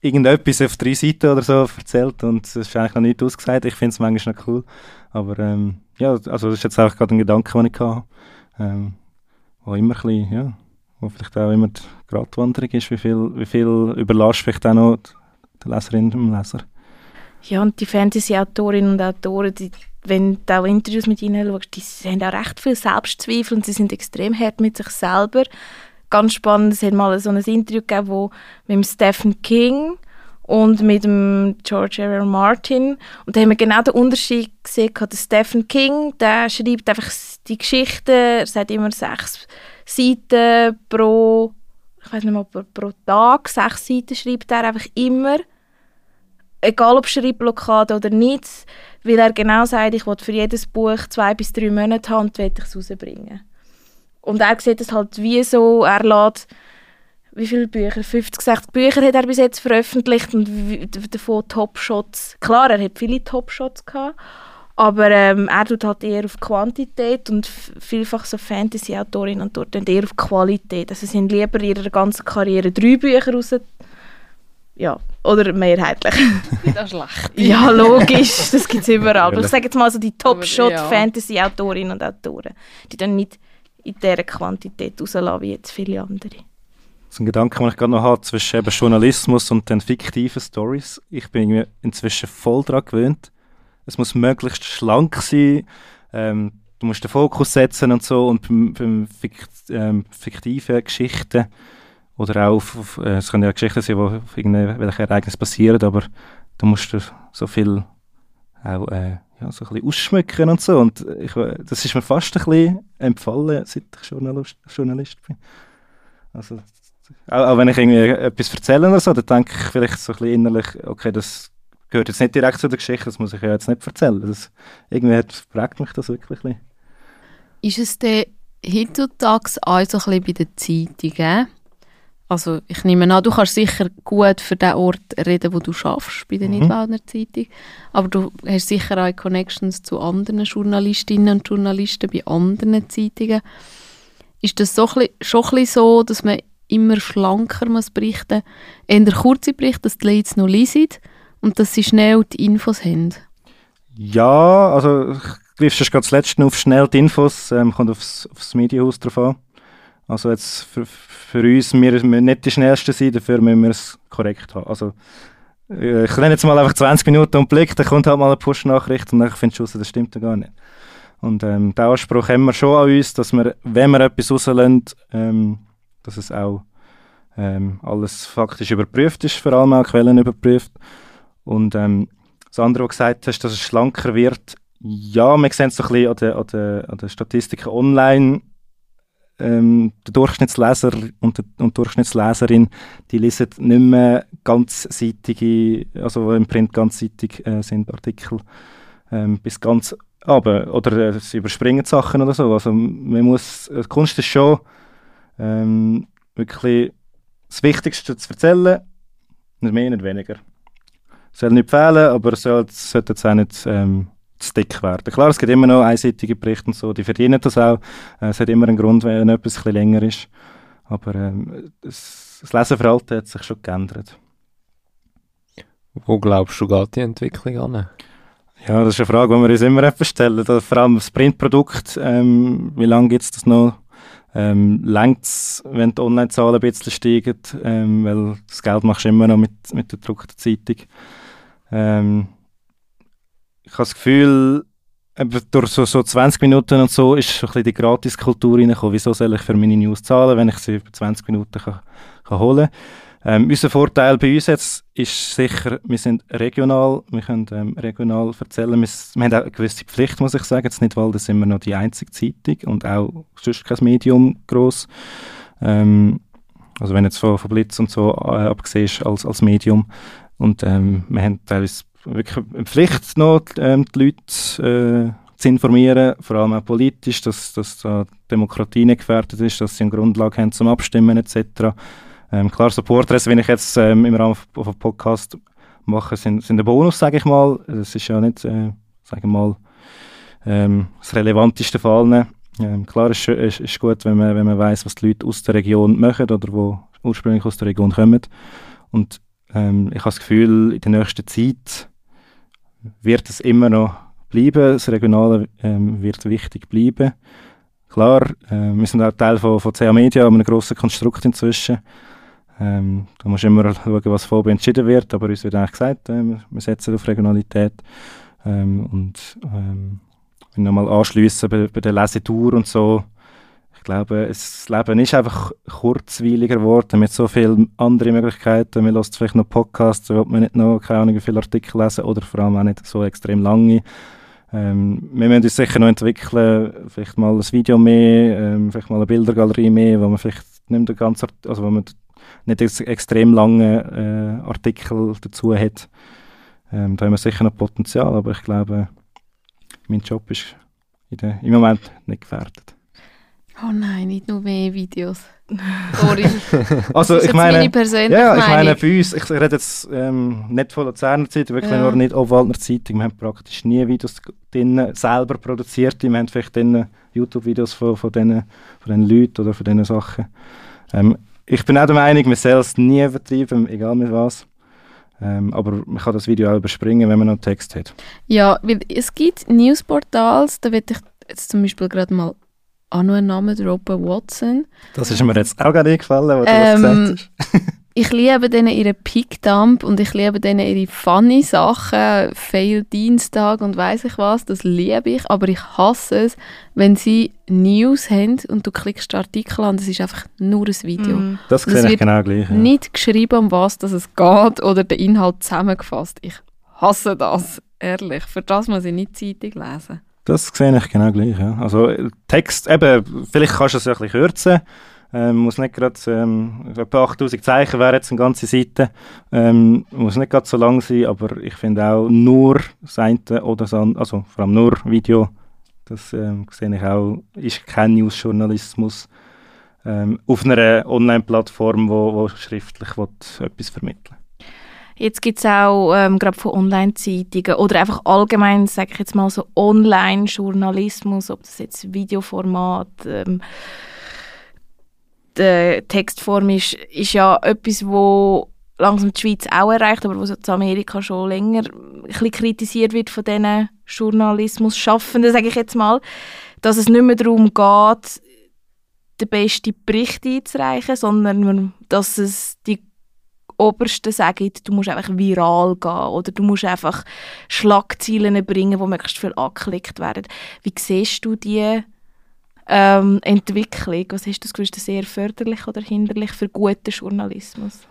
irgendetwas auf drei Seiten oder so erzählt und es ist eigentlich noch nicht ausgesagt. Ich finde es manchmal noch cool. Aber ähm, ja, also das ist jetzt auch gerade ein Gedanke, den ich hatte. Ähm, wo immer ein bisschen, ja, wo vielleicht auch immer die Gratwanderung ist, wie viel, wie viel überlässt vielleicht auch noch die Leserin dem Leser. Ja, und die Fantasy-Autorinnen und Autoren, die, wenn du auch Interviews mit ihnen schaust, die haben auch recht viel Selbstzweifel und sie sind extrem hart mit sich selber. Ganz spannend, es hat mal so ein Interview gegeben, wo mit Stephen King und mit dem George R. R. Martin und da haben wir genau den Unterschied gesehen. Der Stephen King, der schreibt einfach die Geschichten, er sagt immer sechs Seiten pro, ich weiß nicht mal, pro, Tag, sechs Seiten schreibt er einfach immer egal ob Schreibblockade oder nichts, weil er genau sagt, ich will für jedes Buch zwei bis drei Monate haben und will ich es rausbringen. Und er sieht es halt wie so, er lässt wie viele Bücher? 50, 60 Bücher hat er bis jetzt veröffentlicht und davon Top-Shots. Klar, er hat viele Top-Shots gehabt, aber ähm, er tut halt eher auf Quantität und vielfach so Fantasy-Autorinnen und Autoren eher auf Qualität. Also sie sind lieber in ihrer ganzen Karriere drei Bücher raus ja, oder mehrheitlich. das schlecht. ja, logisch, das gibt es überall. Aber ich sage jetzt mal so die Top-Shot-Fantasy-Autorinnen und Autoren, die dann nicht in dieser Quantität rauslassen wie jetzt viele andere. Das ist ein Gedanke, den ich gerade noch habe, zwischen eben Journalismus und den fiktiven Stories. Ich bin inzwischen voll daran gewöhnt. Es muss möglichst schlank sein. Ähm, du musst den Fokus setzen und so. Und beim, beim Fikt, ähm, fiktiven Geschichten oder auch auf, äh, es können ja Geschichten sein, wo auf irgendwelche Ereignisse passieren, aber da musst du so viel auch äh, ja, so ein bisschen ausschmücken und so. Und ich, das ist mir fast ein bisschen empfallen, seit ich Journalist, Journalist bin. Also, auch, auch, wenn ich irgendwie etwas erzähle oder so, dann denke ich vielleicht so ein bisschen innerlich, okay, das gehört jetzt nicht direkt zu der Geschichte, das muss ich ja jetzt nicht erzählen. Das, irgendwie prägt mich das wirklich ein bisschen. Ist es denn heutzutage auch so ein bisschen bei den Zeitungen? Also ich nehme an, du kannst sicher gut für den Ort reden, wo du schaffst bei der mhm. Nidwaldner Zeitung, aber du hast sicher auch Connections zu anderen Journalistinnen und Journalisten bei anderen Zeitungen. Ist das so ein bisschen, schon ein bisschen so, dass man immer schlanker muss berichten muss, eher kurze Berichte, dass die Leute noch lesen und dass sie schnell die Infos haben? Ja, also ich griff gerade das letzte auf schnell die Infos, ähm, kommt aufs, aufs Medienhaus drauf an. Also jetzt für, für uns, wir müssen nicht die Schnellsten sein, dafür müssen wir es korrekt haben. Also äh, ich nenne jetzt mal einfach 20 Minuten und Blick, dann kommt halt mal eine Push-Nachricht und dann findest du raus, das stimmt ja gar nicht. Und ähm, den Anspruch haben wir schon an uns, dass wir, wenn wir etwas rauslassen, ähm, dass es auch ähm, alles faktisch überprüft ist, vor allem auch Quellen überprüft. Und ähm, du gesagt hast, dass es schlanker wird, ja, wir sehen es so ein bisschen an den, an den, an den Statistiken online, ähm, der Durchschnittsleser und, die Durchschnittsleserin, die lesen nicht mehr ganzseitige, also im Print ganzseitig äh, sind Artikel ähm, bis ganz aber oder äh, sie überspringen Sachen oder so. Also man muss, äh, Kunst ist schon ähm, wirklich das Wichtigste zu erzählen, nicht mehr, nicht weniger. Soll nicht fehlen, aber es sollte jetzt auch nicht ähm, zu dick werden. Klar, es gibt immer noch einseitige Berichte und so, die verdienen das auch. Äh, es hat immer einen Grund, wenn etwas ein bisschen länger ist. Aber ähm, das, das Leseverhalten hat sich schon geändert. Wo glaubst du, geht die Entwicklung an? Ja, das ist eine Frage, die wir uns immer stellen. Vor allem das Printprodukt, ähm, wie lange gibt es das noch? Ähm, Längt es, wenn die Online-Zahlen ein bisschen steigen? Ähm, weil das Geld machst du immer noch mit, mit der gedruckten Zeitung. Ähm, ich habe das Gefühl, durch so, so 20 Minuten und so ist ein bisschen die Gratiskultur reingekommen. Wieso soll ich für meine News zahlen, wenn ich sie über 20 Minuten kann, kann holen kann? Ähm, unser Vorteil bei uns jetzt ist sicher, wir sind regional, wir können ähm, regional erzählen. Wir, wir, haben auch eine gewisse Pflicht, muss ich sagen. Jetzt nicht, weil das sind wir noch die einzige Zeitung und auch sonst kein Medium groß. Ähm, also wenn jetzt von, von Blitz und so äh, abgesehen als, als Medium. Und ähm, wir haben teilweise wirklich eine Pflicht, noch, ähm, die Leute äh, zu informieren, vor allem auch politisch, dass, dass da Demokratie nicht gefährdet ist, dass sie eine Grundlage haben zum Abstimmen etc. Ähm, klar, so wie ich jetzt ähm, im Rahmen von Podcast mache, sind, sind ein Bonus, sage ich mal. Das ist ja nicht, äh, sage ich mal, ähm, das relevanteste Fall. Ähm, klar, es ist, ist, ist, gut, wenn man, wenn man weiß, was die Leute aus der Region machen oder wo ursprünglich aus der Region kommen. Und ähm, ich habe das Gefühl, in der nächsten Zeit wird es immer noch bleiben. Das Regionale ähm, wird wichtig bleiben. Klar, äh, wir sind auch Teil von, von CA Media, einem grossen Konstrukt inzwischen. Ähm, da muss immer schauen, was vorher entschieden wird, aber uns wird eigentlich gesagt, äh, wir setzen auf Regionalität. Ähm, und ähm, nochmal anschliessen bei, bei der Lesetour und so, ich glaube, das Leben ist einfach kurzweiliger geworden mit so vielen anderen Möglichkeiten. Man lässt vielleicht noch Podcasts, will man nicht noch, keine Ahnung, viele Artikel lesen oder vor allem auch nicht so extrem lange. Ähm, wir müssen uns sicher noch entwickeln, vielleicht mal ein Video mehr, ähm, vielleicht mal eine Bildergalerie mehr, wo man vielleicht nicht mehr ganz, also wo man nicht extrem lange äh, Artikel dazu hat. Ähm, da haben wir sicher noch Potenzial, aber ich glaube, mein Job ist der, im Moment nicht gefährdet. Oh nein, nicht nur mehr Videos. Sorry. Also ich meine, meine persönliche ja, ich meine bei uns, ich rede jetzt ähm, nicht von Luzerner Zeitung, wirklich Ja. nur nicht Obwaldner Zeitung, wir haben praktisch nie Videos drin, selber produziert, wir haben vielleicht YouTube-Videos von, von, diesen, von diesen Leuten oder von diesen Sachen. Ähm, ich bin auch der Meinung, man soll es nie übertreiben, egal mit was. Ähm, aber man kann das Video auch überspringen, wenn man noch Text hat. Ja, weil es gibt Newsportals, da würde ich jetzt zum Beispiel gerade mal auch noch einen Namen droppen, Watson. Das ist mir jetzt auch gerade eingefallen, was du Ähm, das gesagt hast. Ich liebe denen ihren Pickdump und ich liebe denen ihre funny Sachen, Fail Dienstag und weiß ich was, das liebe ich, aber ich hasse es, wenn sie News haben und du klickst den Artikel an, das ist einfach nur ein Video. Mhm. Das das sehe ich wird genau gleich. Ja. Nicht geschrieben, um was dass es geht oder der Inhalt zusammengefasst. Ich hasse das, ehrlich. Für das muss ich nicht Zeitung lesen. Das sehe ich genau gleich, ja. Also Text, eben, vielleicht kannst du es ja ein bisschen kürzen. Ähm, muss nicht gerade, ähm, etwa 8000 Zeichen wäre jetzt eine ganze Seite. Ähm, muss nicht gerade so lang sein, aber ich finde auch nur Seiten oder so, also vor allem nur Video, das ähm, sehe ich auch, ist kein Newsjournalismus ähm, auf einer Online-Plattform, wo, wo schriftlich will, etwas vermitteln Jetzt gibt es auch ähm, gerade von Online-Zeitungen oder einfach allgemein, sage ich jetzt mal so Online-Journalismus, ob das jetzt Videoformat, ähm, die Textform ist, ist ja etwas, wo langsam die Schweiz auch erreicht, aber wo so in Amerika schon länger ein kritisiert wird von diesen Journalismus-Schaffenden, sage ich jetzt mal, dass es nicht mehr darum geht, den besten Bericht einzureichen, sondern dass es die Obersten sagen, du musst einfach viral gehen oder du musst einfach Schlagzeilen bringen, die möglichst viel angeklickt werden. Wie siehst du die ähm, Entwicklung? Was hast du das Gefühl, ist das eher förderlich oder hinderlich für guten Journalismus?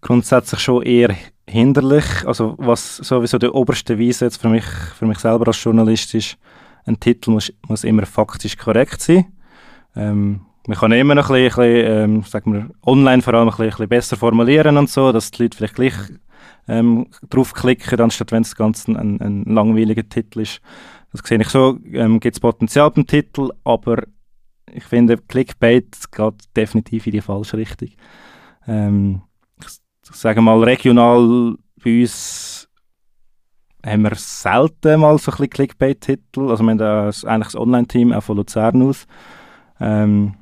grundsätzlich schon eher hinderlich. Also was sowieso der oberste Weise jetzt für mich, für mich selber als Journalist ist, ein Titel muss, muss immer faktisch korrekt sein. Ähm, man kann immer noch ein bisschen, ähm, sagen wir, online vor allem ein bisschen, besser formulieren und so, dass die Leute vielleicht gleich ähm, draufklicken, anstatt wenn es ganz ein, ein, langweiliger Titel ist. Das sehe ich so, ähm, gibt es Potenzial beim Titel, aber ich finde, Clickbait geht definitiv in die falsche Richtung. Ähm, ich sage mal, regional bei uns haben wir selten mal so ein Clickbait-Titel. Also wir haben da eigentlich das Online-Team auch von Luzern aus. Ähm,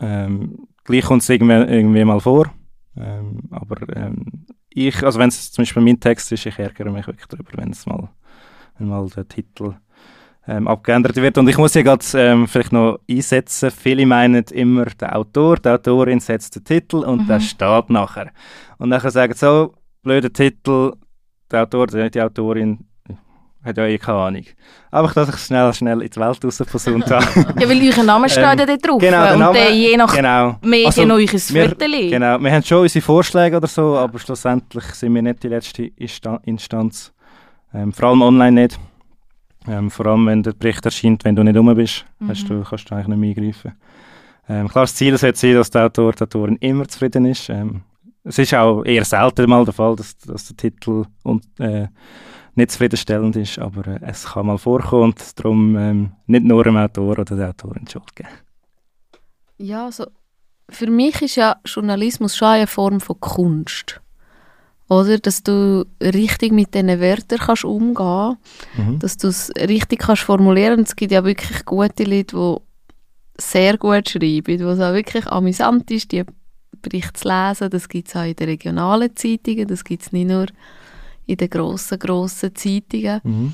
ähm, gleich kommt es irgendwie, irgendwie mal vor. Ähm, aber ähm, ich, also wenn es zum Beispiel mein Text ist, ich ärgere mich wirklich darüber, wenn es mal, wenn mal der Titel ähm, abgeändert wird. Und ich muss hier gerade ähm, vielleicht noch einsetzen, viele meinen immer, der Autor, die Autorin setzt den Titel und der steht nachher. Und nachher sagen sie so, blöder Titel, der Autor, die Autorin hat ja eh keine Ahnung. Einfach, dass ich schnell, schnell in die Welt rausversucht habe. Ja, weil euer Name steht Ähm, ja da drauf. genau, der und Name- dann je nach genau. Medien Also, noch euer Viertel. Genau, wir haben schon unsere Vorschläge oder so, aber schlussendlich sind wir nicht die letzte Insta- Instanz. Ähm, vor allem online nicht. Ähm, vor allem, wenn der Bericht erscheint, wenn du nicht rum bist, hast du, kannst du eigentlich nicht mehr eingreifen. Ähm, klar, das Ziel sollte sein, dass der Autor, die Autorin immer zufrieden ist. Ähm, es ist auch eher selten mal der Fall, dass, dass der Titel und, äh, nicht zufriedenstellend ist, aber äh, es kann mal vorkommen und darum ähm, nicht nur dem Autor oder der Autorin Schuld geben. Ja, also für mich ist ja Journalismus schon eine Form von Kunst. Oder? Dass du richtig mit diesen Wörtern kannst umgehen Mhm. dass du es richtig kannst formulieren. Und es gibt ja wirklich gute Leute, die sehr gut schreiben, wo es auch wirklich amüsant ist, die Berichte zu lesen. Das gibt es auch in den regionalen Zeitungen, das gibt es nicht nur in den grossen, grossen Zeitungen. Mhm.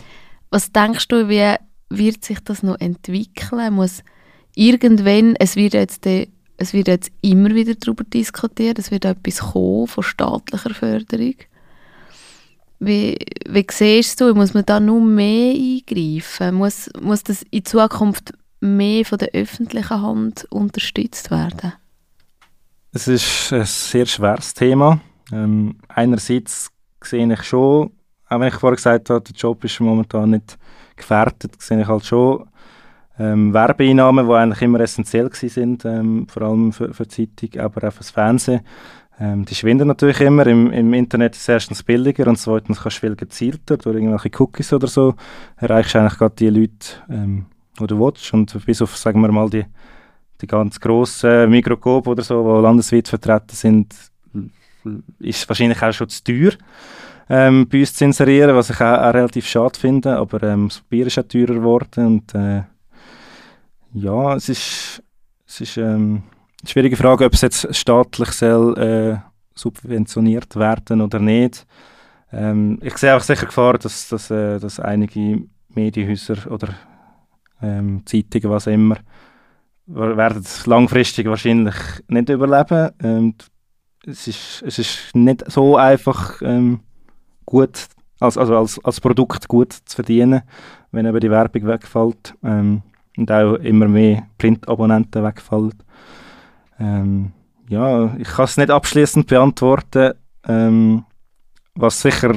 Was denkst du, wie wird sich das noch entwickeln? Muss irgendwann, es wird jetzt, de, es wird jetzt immer wieder darüber diskutiert, es wird etwas kommen von staatlicher Förderung. Wie, wie siehst du, muss man da nur mehr eingreifen? Muss, muss das in Zukunft mehr von der öffentlichen Hand unterstützt werden? Es ist ein sehr schweres Thema. Ähm, einerseits sehe ich schon, auch wenn ich vorher gesagt habe, der Job ist momentan nicht gefährdet, sehe ich halt schon ähm, Werbeeinnahmen, die eigentlich immer essentiell sind, ähm, vor allem für, für die Zeitung, aber auch für das Fernsehen. Ähm, die schwinden natürlich immer. Im, Im Internet ist es erstens billiger und zweitens kannst du viel gezielter durch irgendwelche Cookies oder so erreichst du eigentlich gerade die Leute, ähm, wo du willst. Und bis auf, sagen wir mal, die, die ganz grossen Mikroskop oder so, die landesweit vertreten sind, ist wahrscheinlich auch schon zu teuer, ähm, bei uns zu inserieren, was ich auch, auch relativ schade finde. Aber ähm, das Bier ist auch teurer geworden und äh, ja, es ist, es ist ähm, eine schwierige Frage, ob es jetzt staatlich soll, äh, subventioniert werden oder nicht. Ähm, ich sehe auch sicher Gefahr, dass, dass, äh, dass einige Medienhäuser oder ähm, Zeitungen, was immer, werden langfristig wahrscheinlich nicht überleben. Ähm, es, ist, es ist nicht so einfach ähm, gut, als, also als, als Produkt gut zu verdienen, wenn eben die Werbung wegfällt ähm, und auch immer mehr Printabonnenten wegfallen. Ähm, ja, ich kann es nicht abschließend beantworten. Ähm, was sicher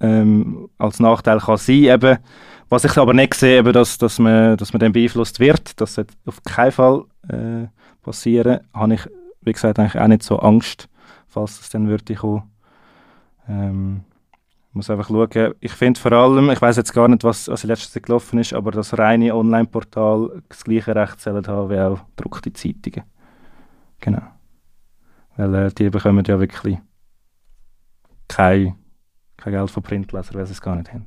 ähm, als Nachteil kann sein, eben, was ich aber nicht sehe, eben, dass, dass, man, dass man dann beeinflusst wird, das wird auf keinen Fall äh, passieren, habe ich, wie gesagt, eigentlich auch nicht so Angst, falls das dann würde kommen. Ähm, muss einfach schauen. Ich finde vor allem, ich weiß jetzt gar nicht, was, in letzter Zeit gelaufen ist, aber das reine Online-Portal das gleiche Recht haben wie auch gedruckte Zeitungen. Genau. Weil äh, die bekommen ja wirklich kein, kein Geld von Printlesern, weil sie es gar nicht haben.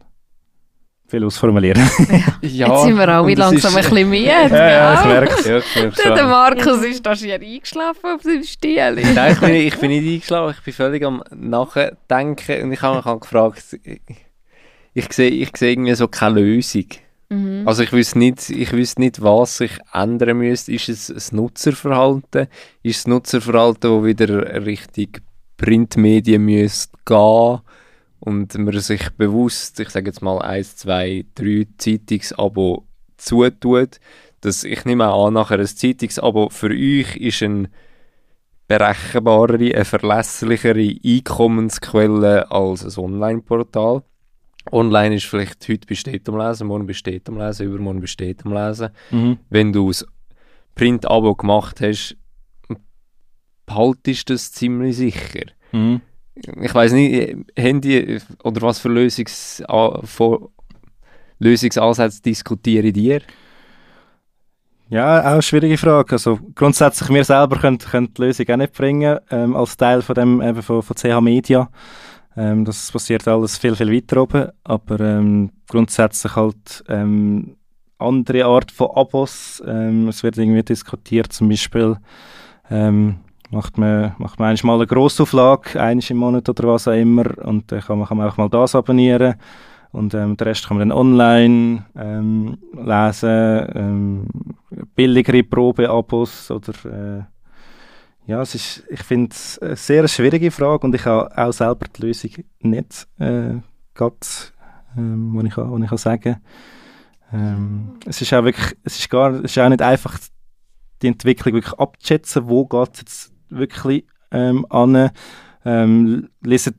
Viel ausformulieren. Ja. Jetzt sind wir alle langsam ein bisschen müde. ja, ja, ich merke es. Ja, der Markus ist da schier eingeschlafen auf seinem Stiel. Nein, ich bin, ich bin nicht eingeschlafen, ich bin völlig am Nachdenken und ich habe mich halt gefragt, ich sehe, ich sehe irgendwie so keine Lösung. Mhm. Also ich wüsste nicht, ich wüsste nicht, was sich ändern müsste. Ist es das Nutzerverhalten? Ist das Nutzerverhalten, wo wieder Richtung Printmedien müsste gehen und man sich bewusst, ich sage jetzt mal eins, zwei, drei Zeitungsabo zutut, dass ich nehme auch an, nachher ein Zeitungsabo für euch ist ein berechenbarere, eine verlässlichere Einkommensquelle als ein Online-Portal. Online ist vielleicht heute besteht am Lesen, morgen besteht am Lesen, übermorgen besteht am Lesen. Mhm. Wenn du das Print-Abo gemacht hast, behaltest du das ziemlich sicher. Mhm. Ich weiß nicht, haben die, oder was für Lösungs vor Lösungsansätze diskutieren dir? Ja, auch eine schwierige Frage. Also grundsätzlich, wir selber können, können die Lösung auch nicht bringen, ähm, als Teil von, dem, eben von, von CH Media. Ähm, das passiert alles viel, viel weiter oben, aber ähm, grundsätzlich halt ähm, andere Art von Abos. Ähm, es wird irgendwie diskutiert, zum Beispiel ähm, macht man, macht man mal eine Grossauflage, eines im Monat oder was auch immer, und dann kann man, kann man auch mal das abonnieren. Und ähm, den Rest kann man dann online ähm, lesen, ähm, billigere Probeabos oder äh, ja, es ist, ich finde es eine sehr schwierige Frage und ich habe auch selber die Lösung nicht äh, grad, ähm, wo ich, wo ich kann sagen ähm, es ist auch wirklich, es ist gar, es ist auch nicht einfach die Entwicklung wirklich abzuschätzen, wo geht es jetzt wirklich ähm, an. Ähm, lesen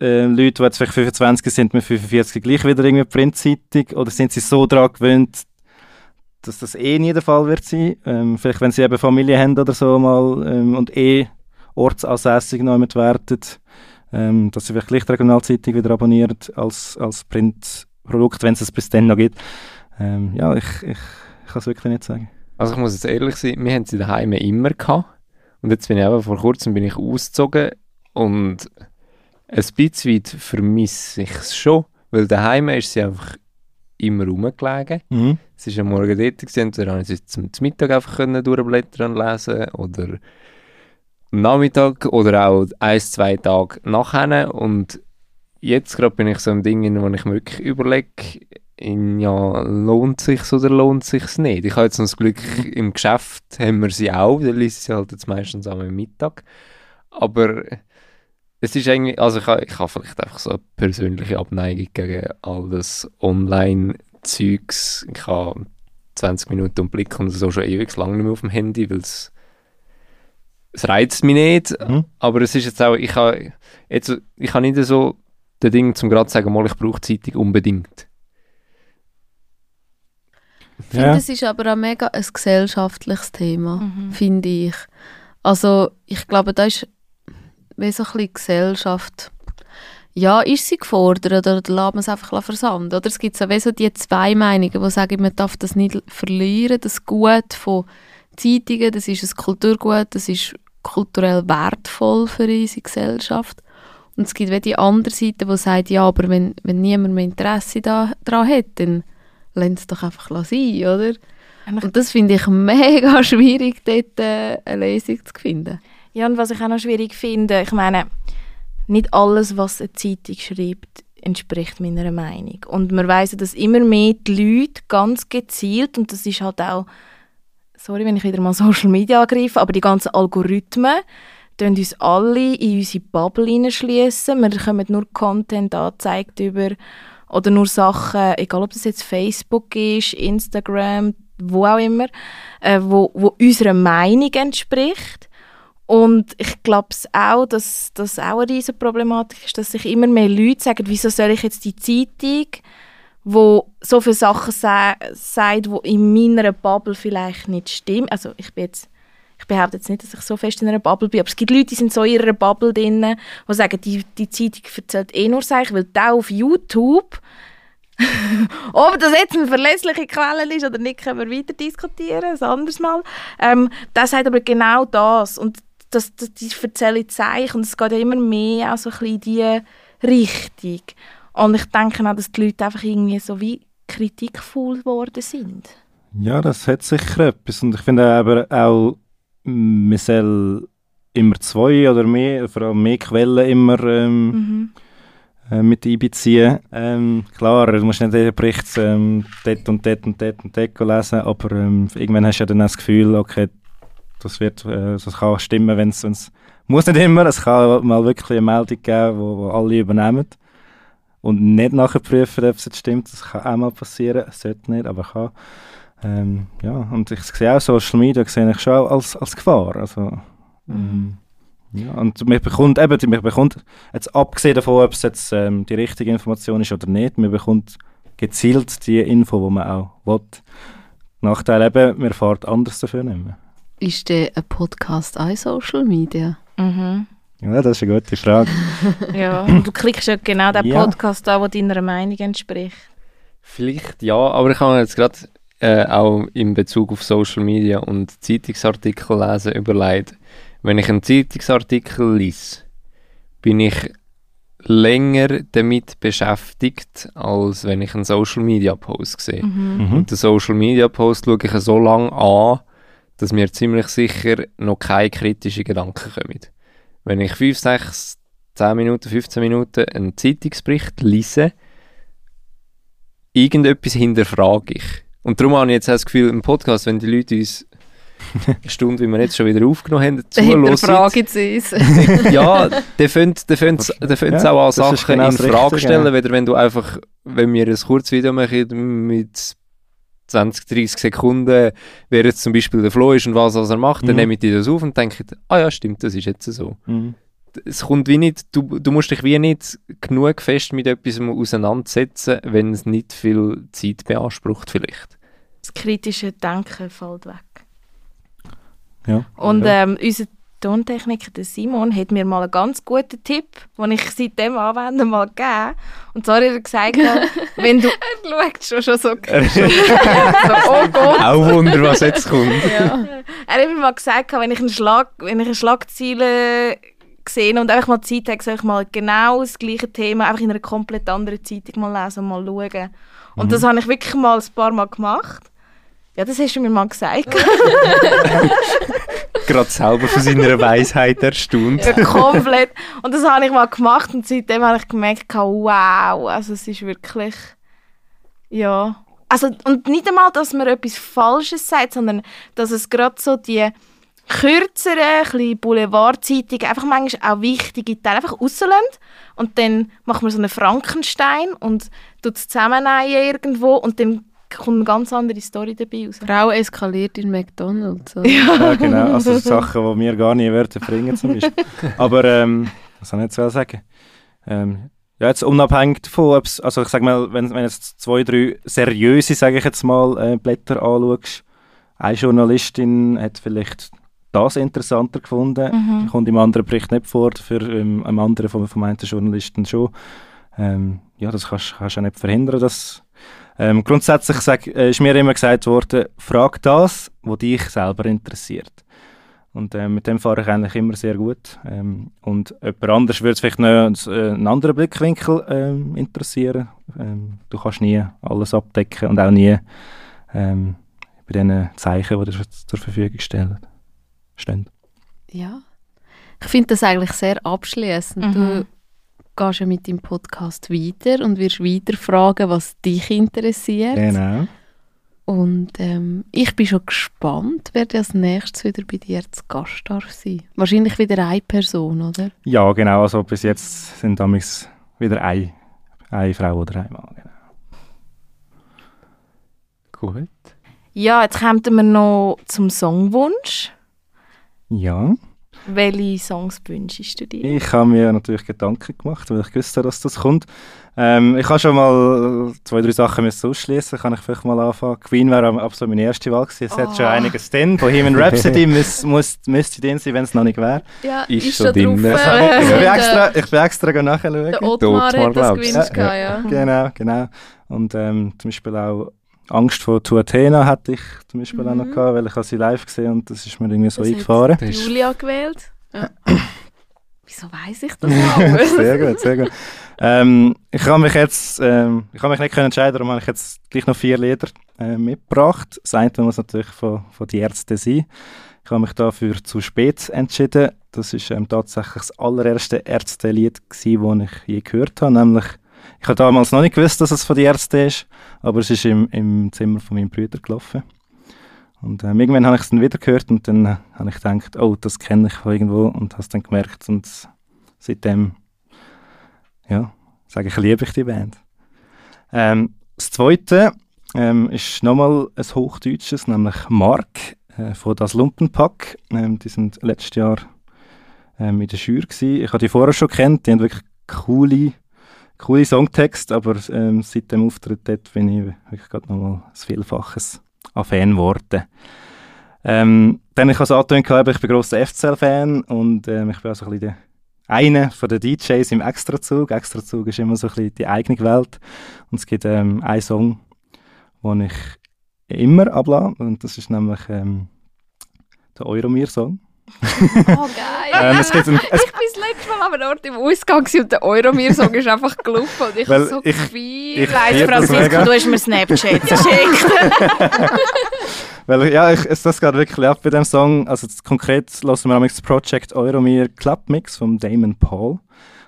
äh, Leute, die jetzt vielleicht 25 sind, mit 45 gleich wieder irgendwie Printzeitung oder sind sie so daran gewöhnt, dass das eh nie der Fall wird sein. Ähm, vielleicht, wenn sie eben Familie haben oder so mal ähm, und eh ortsansässig mit werden, ähm, dass sie vielleicht die Regionalzeitung wieder abonnieren als, als Printprodukt, wenn es es bis dann noch gibt. Ähm, ja, ich, ich, ich kann es wirklich nicht sagen. Also ich muss jetzt ehrlich sein, wir haben sie daheim immer gehabt. Und jetzt bin ich eben, vor kurzem bin ich ausgezogen und ein bisschen weit vermisse ich es schon, weil daheim ist sie einfach immer rumgelegen. Mhm. Es war am Morgen dort, gewesen, entweder konnte ich sie zum, Mittag einfach können durchblättern und lesen oder am Nachmittag oder auch ein, zwei Tage nachher. Und jetzt gerade bin ich so ein Ding, wo ich mir wirklich überlege, ja, lohnt sich's oder lohnt sich's nicht? Ich habe jetzt noch das Glück, im Geschäft haben wir sie auch, da liest sie halt jetzt meistens am Mittag. Aber es ist eigentlich, also ich habe, ich habe vielleicht einfach so eine persönliche Abneigung gegen all das Online-Zeugs. Ich habe 20 Minuten und Blick und so schon ewig lang nicht mehr auf dem Handy, weil es es reizt mich nicht, Mhm. aber es ist jetzt auch, ich habe jetzt, ich habe nicht so den Ding zum gerade sagen, mal ich brauche Zeitung unbedingt. Ich finde, Ja. es ist aber auch mega ein gesellschaftliches Thema, Mhm. finde ich. Also ich glaube, da ist wie so ein bisschen Gesellschaft, ja, ist sie gefordert oder lässt man es einfach versanden? Oder es gibt so, so die zwei Meinungen, die sagen, man darf das nicht verlieren, das Gut von Zeitungen, das ist ein Kulturgut, das ist kulturell wertvoll für unsere Gesellschaft. Und es gibt wie die andere Seite, die sagt, ja, aber wenn, wenn niemand mehr Interesse da, daran hat, dann lass es doch einfach sein, oder? Und das finde ich mega schwierig, dort äh, eine Lösung zu finden. Ja, und was ich auch noch schwierig finde, ich meine, nicht alles, was eine Zeitung schreibt, entspricht meiner Meinung. Und man weiss, dass immer mehr die Leute ganz gezielt, und das ist halt auch, sorry, wenn ich wieder mal Social Media angreife, aber die ganzen Algorithmen, tun uns alle in unsere Bubble hineinschliessen. Wir bekommen nur Content angezeigt über oder nur Sachen, egal ob das jetzt Facebook ist, Instagram, wo auch immer, äh, wo, wo unserer Meinung entspricht. Und ich glaube auch, dass das auch eine riesige Problematik ist, dass sich immer mehr Leute sagen, wieso soll ich jetzt die Zeitung, wo so viele Sachen sa sagt, die in meiner Bubble vielleicht nicht stimmen. Also ich bin jetzt behaupte jetzt nicht, dass ich so fest in einer Bubble bin, aber es gibt Leute, die sind so in ihrer Bubble drin, die sagen, die, die Zeitung erzählt eh nur Sachen, weil da auf YouTube ob das jetzt eine verlässliche Quelle ist oder nicht, können wir weiter diskutieren, ein anderes Mal. Ähm, das sagt aber genau das und das, das, die erzählen Zeichen und es geht ja immer mehr so ein bisschen in diese Richtung. Und ich denke auch, dass die Leute einfach irgendwie so wie kritikvoll geworden sind. Ja, das hat sicher etwas und ich finde aber auch man soll immer zwei oder mehr, vor allem mehr Quellen immer ähm, mhm. äh, mit einbeziehen. Ähm, klar, du musst nicht jeden Bericht ähm, dort und dort und dort und dort lesen, aber ähm, irgendwann hast du ja dann das Gefühl, okay, das wird, äh, das kann stimmen, wenn es, muss nicht immer, es kann mal wirklich eine Meldung geben, wo, wo alle übernehmen und nicht nachher prüfen, ob es jetzt stimmt. Das kann auch mal passieren, es sollte nicht, aber kann. Ähm, ja, und ich sehe auch Social Media sehe ich schon als, als Gefahr. Also, mhm. ähm, ja, und man bekommt eben, man bekommt, jetzt abgesehen davon, ob es jetzt ähm, die richtige Information ist oder nicht, man bekommt gezielt die Info, die man auch will. Nachteil eben, man erfährt anders dafür nicht mehr. Ist der ein Podcast auch Social Media? Mhm. Ja, das ist eine gute Frage. ja, und du klickst ja genau den Podcast ja. an, der deiner Meinung entspricht. Vielleicht ja, aber ich habe jetzt gerade äh, auch in Bezug auf Social Media und Zeitungsartikel lesen überlegt. Wenn ich einen Zeitungsartikel lese, bin ich länger damit beschäftigt, als wenn ich einen Social Media Post sehe. Mhm. mhm. Und den Social Media Post schaue ich so lange an, dass mir ziemlich sicher noch keine kritischen Gedanken kommen. Wenn ich 5, 6, 10 Minuten, 15 Minuten einen Zeitungsbericht lese, irgendetwas hinterfrage ich. Und darum habe ich jetzt das Gefühl, im Podcast, wenn die Leute uns eine Stunde, wie wir jetzt schon wieder aufgenommen haben, zuhören. Fragen sie uns. ja, dann fängt es ja, auch an Sachen genau in Frage stellen, ja. wenn du einfach, wenn wir ein Kurzvideo machen mit 20, 30 Sekunden, wer jetzt zum Beispiel der Flo ist und was, was er macht, mhm. dann nehme ich dir das auf und denke, ah ja, stimmt, das ist jetzt so. Mhm. Es kommt wie nicht, du, du musst dich wie nicht genug fest mit etwas auseinandersetzen, wenn es nicht viel Zeit beansprucht vielleicht. Das kritische Denken fällt weg. Ja. Und ja. Ähm, unser Tontechniker, der Simon, hat mir mal einen ganz guten Tipp, den ich seitdem anwende, mal gegeben. Und zwar hat er gesagt, wenn du... er schaut schon, schon so... so oh Gott. Auch Wunder, was jetzt kommt. Ja. Er hat mir mal gesagt, wenn ich eine, Schlag, wenn ich eine Schlagzeile gesehen und einfach mal Zeit habe, soll ich mal genau das gleiche Thema einfach in einer komplett anderen Zeitung mal lesen und mal schauen. Und mhm. das habe ich wirklich mal ein paar Mal gemacht. Ja, das hast du mir mal gesagt. Gerade selber von seiner Weisheit erstaunt. Ja, komplett. Und das habe ich mal gemacht und seitdem habe ich gemerkt, wow, also es ist wirklich, ja. Also, und nicht einmal, dass man etwas Falsches sagt, sondern dass es gerade so die kürzeren, Boulevardzeitungen einfach manchmal auch wichtige Teile einfach rauslässt und dann macht man so einen Frankenstein und tut es irgendwo und dann kommt eine ganz andere Story dabei raus. Frau eskaliert in McDonalds. Oder? Ja. ja, genau. Also Sachen, die wir gar nicht würden bringen zum Beispiel. Aber, ähm, was soll ich jetzt sagen? Ähm, ja, jetzt unabhängig davon, ob's, also ich sag mal, wenn, wenn jetzt zwei, drei seriöse, sage ich jetzt mal, äh, Blätter anschaust, eine Journalistin hat vielleicht das interessanter gefunden. Mhm. Kommt im anderen Bericht nicht vor, für ähm, einem anderen vom, vom einen Journalisten schon. Ähm, ja, das kannst du auch nicht verhindern. Dass, ähm, grundsätzlich sag, äh, ist mir immer gesagt worden, frag das, was dich selber interessiert. Und äh, mit dem fahre ich eigentlich immer sehr gut. Ähm, und jemand anders würde es vielleicht noch äh, einen anderen Blickwinkel ähm, interessieren. Ähm, du kannst nie alles abdecken und auch nie ähm, bei diesen Zeichen, die dir zur Verfügung stellen, stehen. Ja. Ich finde das eigentlich sehr abschließend. Mhm. Du gehst ja mit deinem Podcast weiter und wirst weiter fragen, was dich interessiert. Genau. Und ähm, ich bin schon gespannt, wer als nächstes wieder bei dir zu Gast darf sein. Wahrscheinlich wieder eine Person, oder? Ja, genau. Also bis jetzt sind damals wieder eine, eine Frau oder ein Mann. Genau. Gut. Ja, jetzt kommen wir noch zum Songwunsch. Ja, Welche Songs wünschst du dir? ich habe mir natürlich Gedanken gemacht, weil ich wusste, dass das kommt. Ähm, ich habe schon mal zwei, drei Sachen müssen ausschließen. Kann ich vielleicht mal anfangen? Queen wäre ab so meine erste Wahl gewesen. Es hat schon Oh. einiges drin. Bohemian Rhapsody muss, muss, müsste drin sein, wenn es noch nicht wäre. Ja, Ist schon drin. Ich Äh, bin der- extra, ich bin extra nachschauen. Der Ottmar, Ottmar hat das gewünscht, Ja, ja. Genau, genau. Und ähm, zum Beispiel auch Angst vor Tu Athena hatte ich zum Beispiel auch noch Mhm. gehabt, weil ich habe sie live gesehen und das ist mir irgendwie so Das hat eingefahren. Ist- Julia gewählt. Ja. Wieso weiß ich das alles? sehr gut, sehr gut. Ähm, ich habe mich jetzt, ähm, ich habe mich nicht können entscheiden, darum habe ich jetzt gleich noch vier Lieder äh, mitgebracht. Das eine muss natürlich von, von die Ärzte sein. Ich habe mich dafür zu spät entschieden. Das ist ähm, tatsächlich das allererste Ärzte-Lied das ich je gehört habe. Nämlich, ich habe damals noch nicht gewusst, dass es von die Ärzte ist, aber es ist im, im Zimmer von meinem Bruder gelaufen. Und ähm, irgendwann habe ich es dann wieder gehört und dann äh, habe ich gedacht, oh, das kenne ich von irgendwo und habe es dann gemerkt und seitdem, ja, sage ich, liebe ich die Band. Ähm, das zweite ähm, ist nochmal ein Hochdeutsches, nämlich Mark äh, von Das Lumpenpack. Ähm, die sind letztes Jahr ähm, in der Schür gewesen. Ich habe die vorher schon kennt, die haben wirklich coole, coole Songtexte, aber ähm, seit dem Auftritt dort bin ich wirklich gerade nochmal ein Vielfaches an Fan geworden. Ähm, dann, ich es angetönt, ich bin grosser FCL-Fan und ähm, ich bin also ein bisschen einer von den DJs im Extrazug. Extrazug ist immer so ein bisschen die eigene Welt. Und es gibt ähm, einen Song, den ich immer ablasse. Und das ist nämlich ähm, der Euromir-Song. Oh, geil. Ähm, es gibt einen, es, ich bin das letzte Mal an einem Ort im Ausgang und der Euromir-Song ist einfach gelaufen und ich habe so ich- gefeiert. ich- Weiss, Franziska, du hast mir Snapchat geschickt. weil, ja, ich, es, das geht wirklich ab bei dem Song. Also konkret lassen wir nämlich das Project Euromir Club Mix von Damon Paul.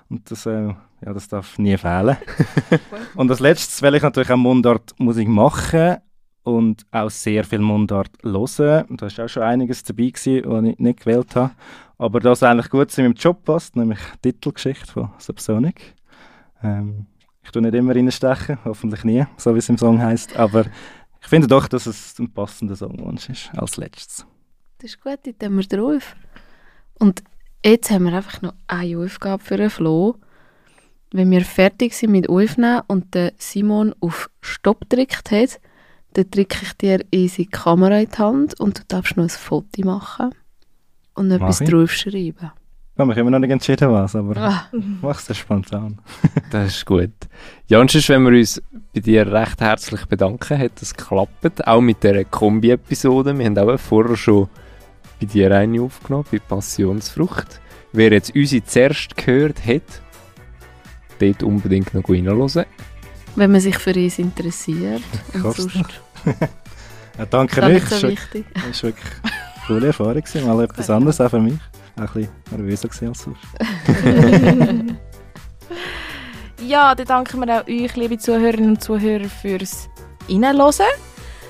Und das, äh, ja, das darf nie fehlen. und als letztes will ich natürlich auch Mundart Musik machen und auch sehr viel Mundart hören. Da ist auch schon einiges dabei gewesen, was ich nicht gewählt habe. Aber das eigentlich gut zu meinem Job passt, nämlich die Titelgeschichte von Subsonic. Ähm, ich tue nicht immer reinstechen, hoffentlich nie, so wie es im Song heißt. Aber ich finde doch, dass es ein passender Songwunsch ist, als letztes. Das ist gut, dort haben wir drauf. Und jetzt haben wir einfach noch eine Aufgabe für den Flo. Wenn wir fertig sind mit Aufnehmen und Simon auf Stopp gedrückt hat, dann drücke ich dir unsere Kamera in die Hand und du darfst noch ein Foto machen und noch Mach etwas ich. draufschreiben. Ich habe mich immer noch nicht entschieden, was, aber Ah, mach's das spontan. Das ist gut. Ja, und sonst, wenn wir uns bei dir recht herzlich bedanken, hat das geklappt. Auch mit dieser Kombi-Episode. Wir haben auch vorher schon bei dir eine aufgenommen, bei Passionsfrucht. Wer jetzt unsere zuerst gehört hat, dort unbedingt noch reinhören. wenn man sich für uns interessiert. Ich Und sonst Ja, danke das euch. ist so wichtig. das war wirklich eine coole Erfahrung. Gewesen. Mal etwas anderes auch für mich. Auch ein bisschen nervöser als sonst. Ja, dann danken wir auch euch, liebe Zuhörerinnen und Zuhörer, fürs Reinhören.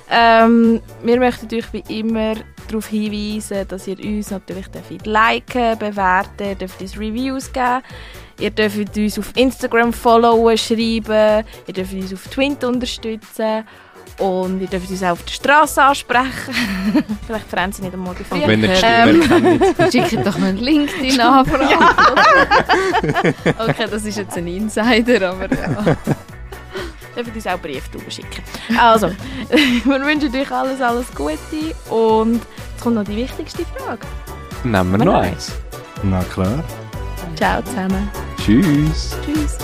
Ähm, wir möchten euch wie immer darauf hinweisen, dass ihr uns natürlich dürft liken, bewerten, dürft uns Reviews geben, ihr dürft uns auf Instagram followen, schreiben, ihr dürft uns auf Twint unterstützen und ihr dürft uns auch auf der Straße ansprechen. Vielleicht verändern sie nicht am Morgen früh. Wenn ihr die Ähm, Stimme erkennt. Schickt doch mal einen LinkedIn-Anfrage. okay, das ist jetzt ein Insider, aber ja. dürft uns auch Briefe schicken. Also, wir wünschen euch alles, alles Gute und jetzt kommt noch die wichtigste Frage. Nehmen wir noch eins. Na klar. Ciao zusammen. Tschüss. Tschüss.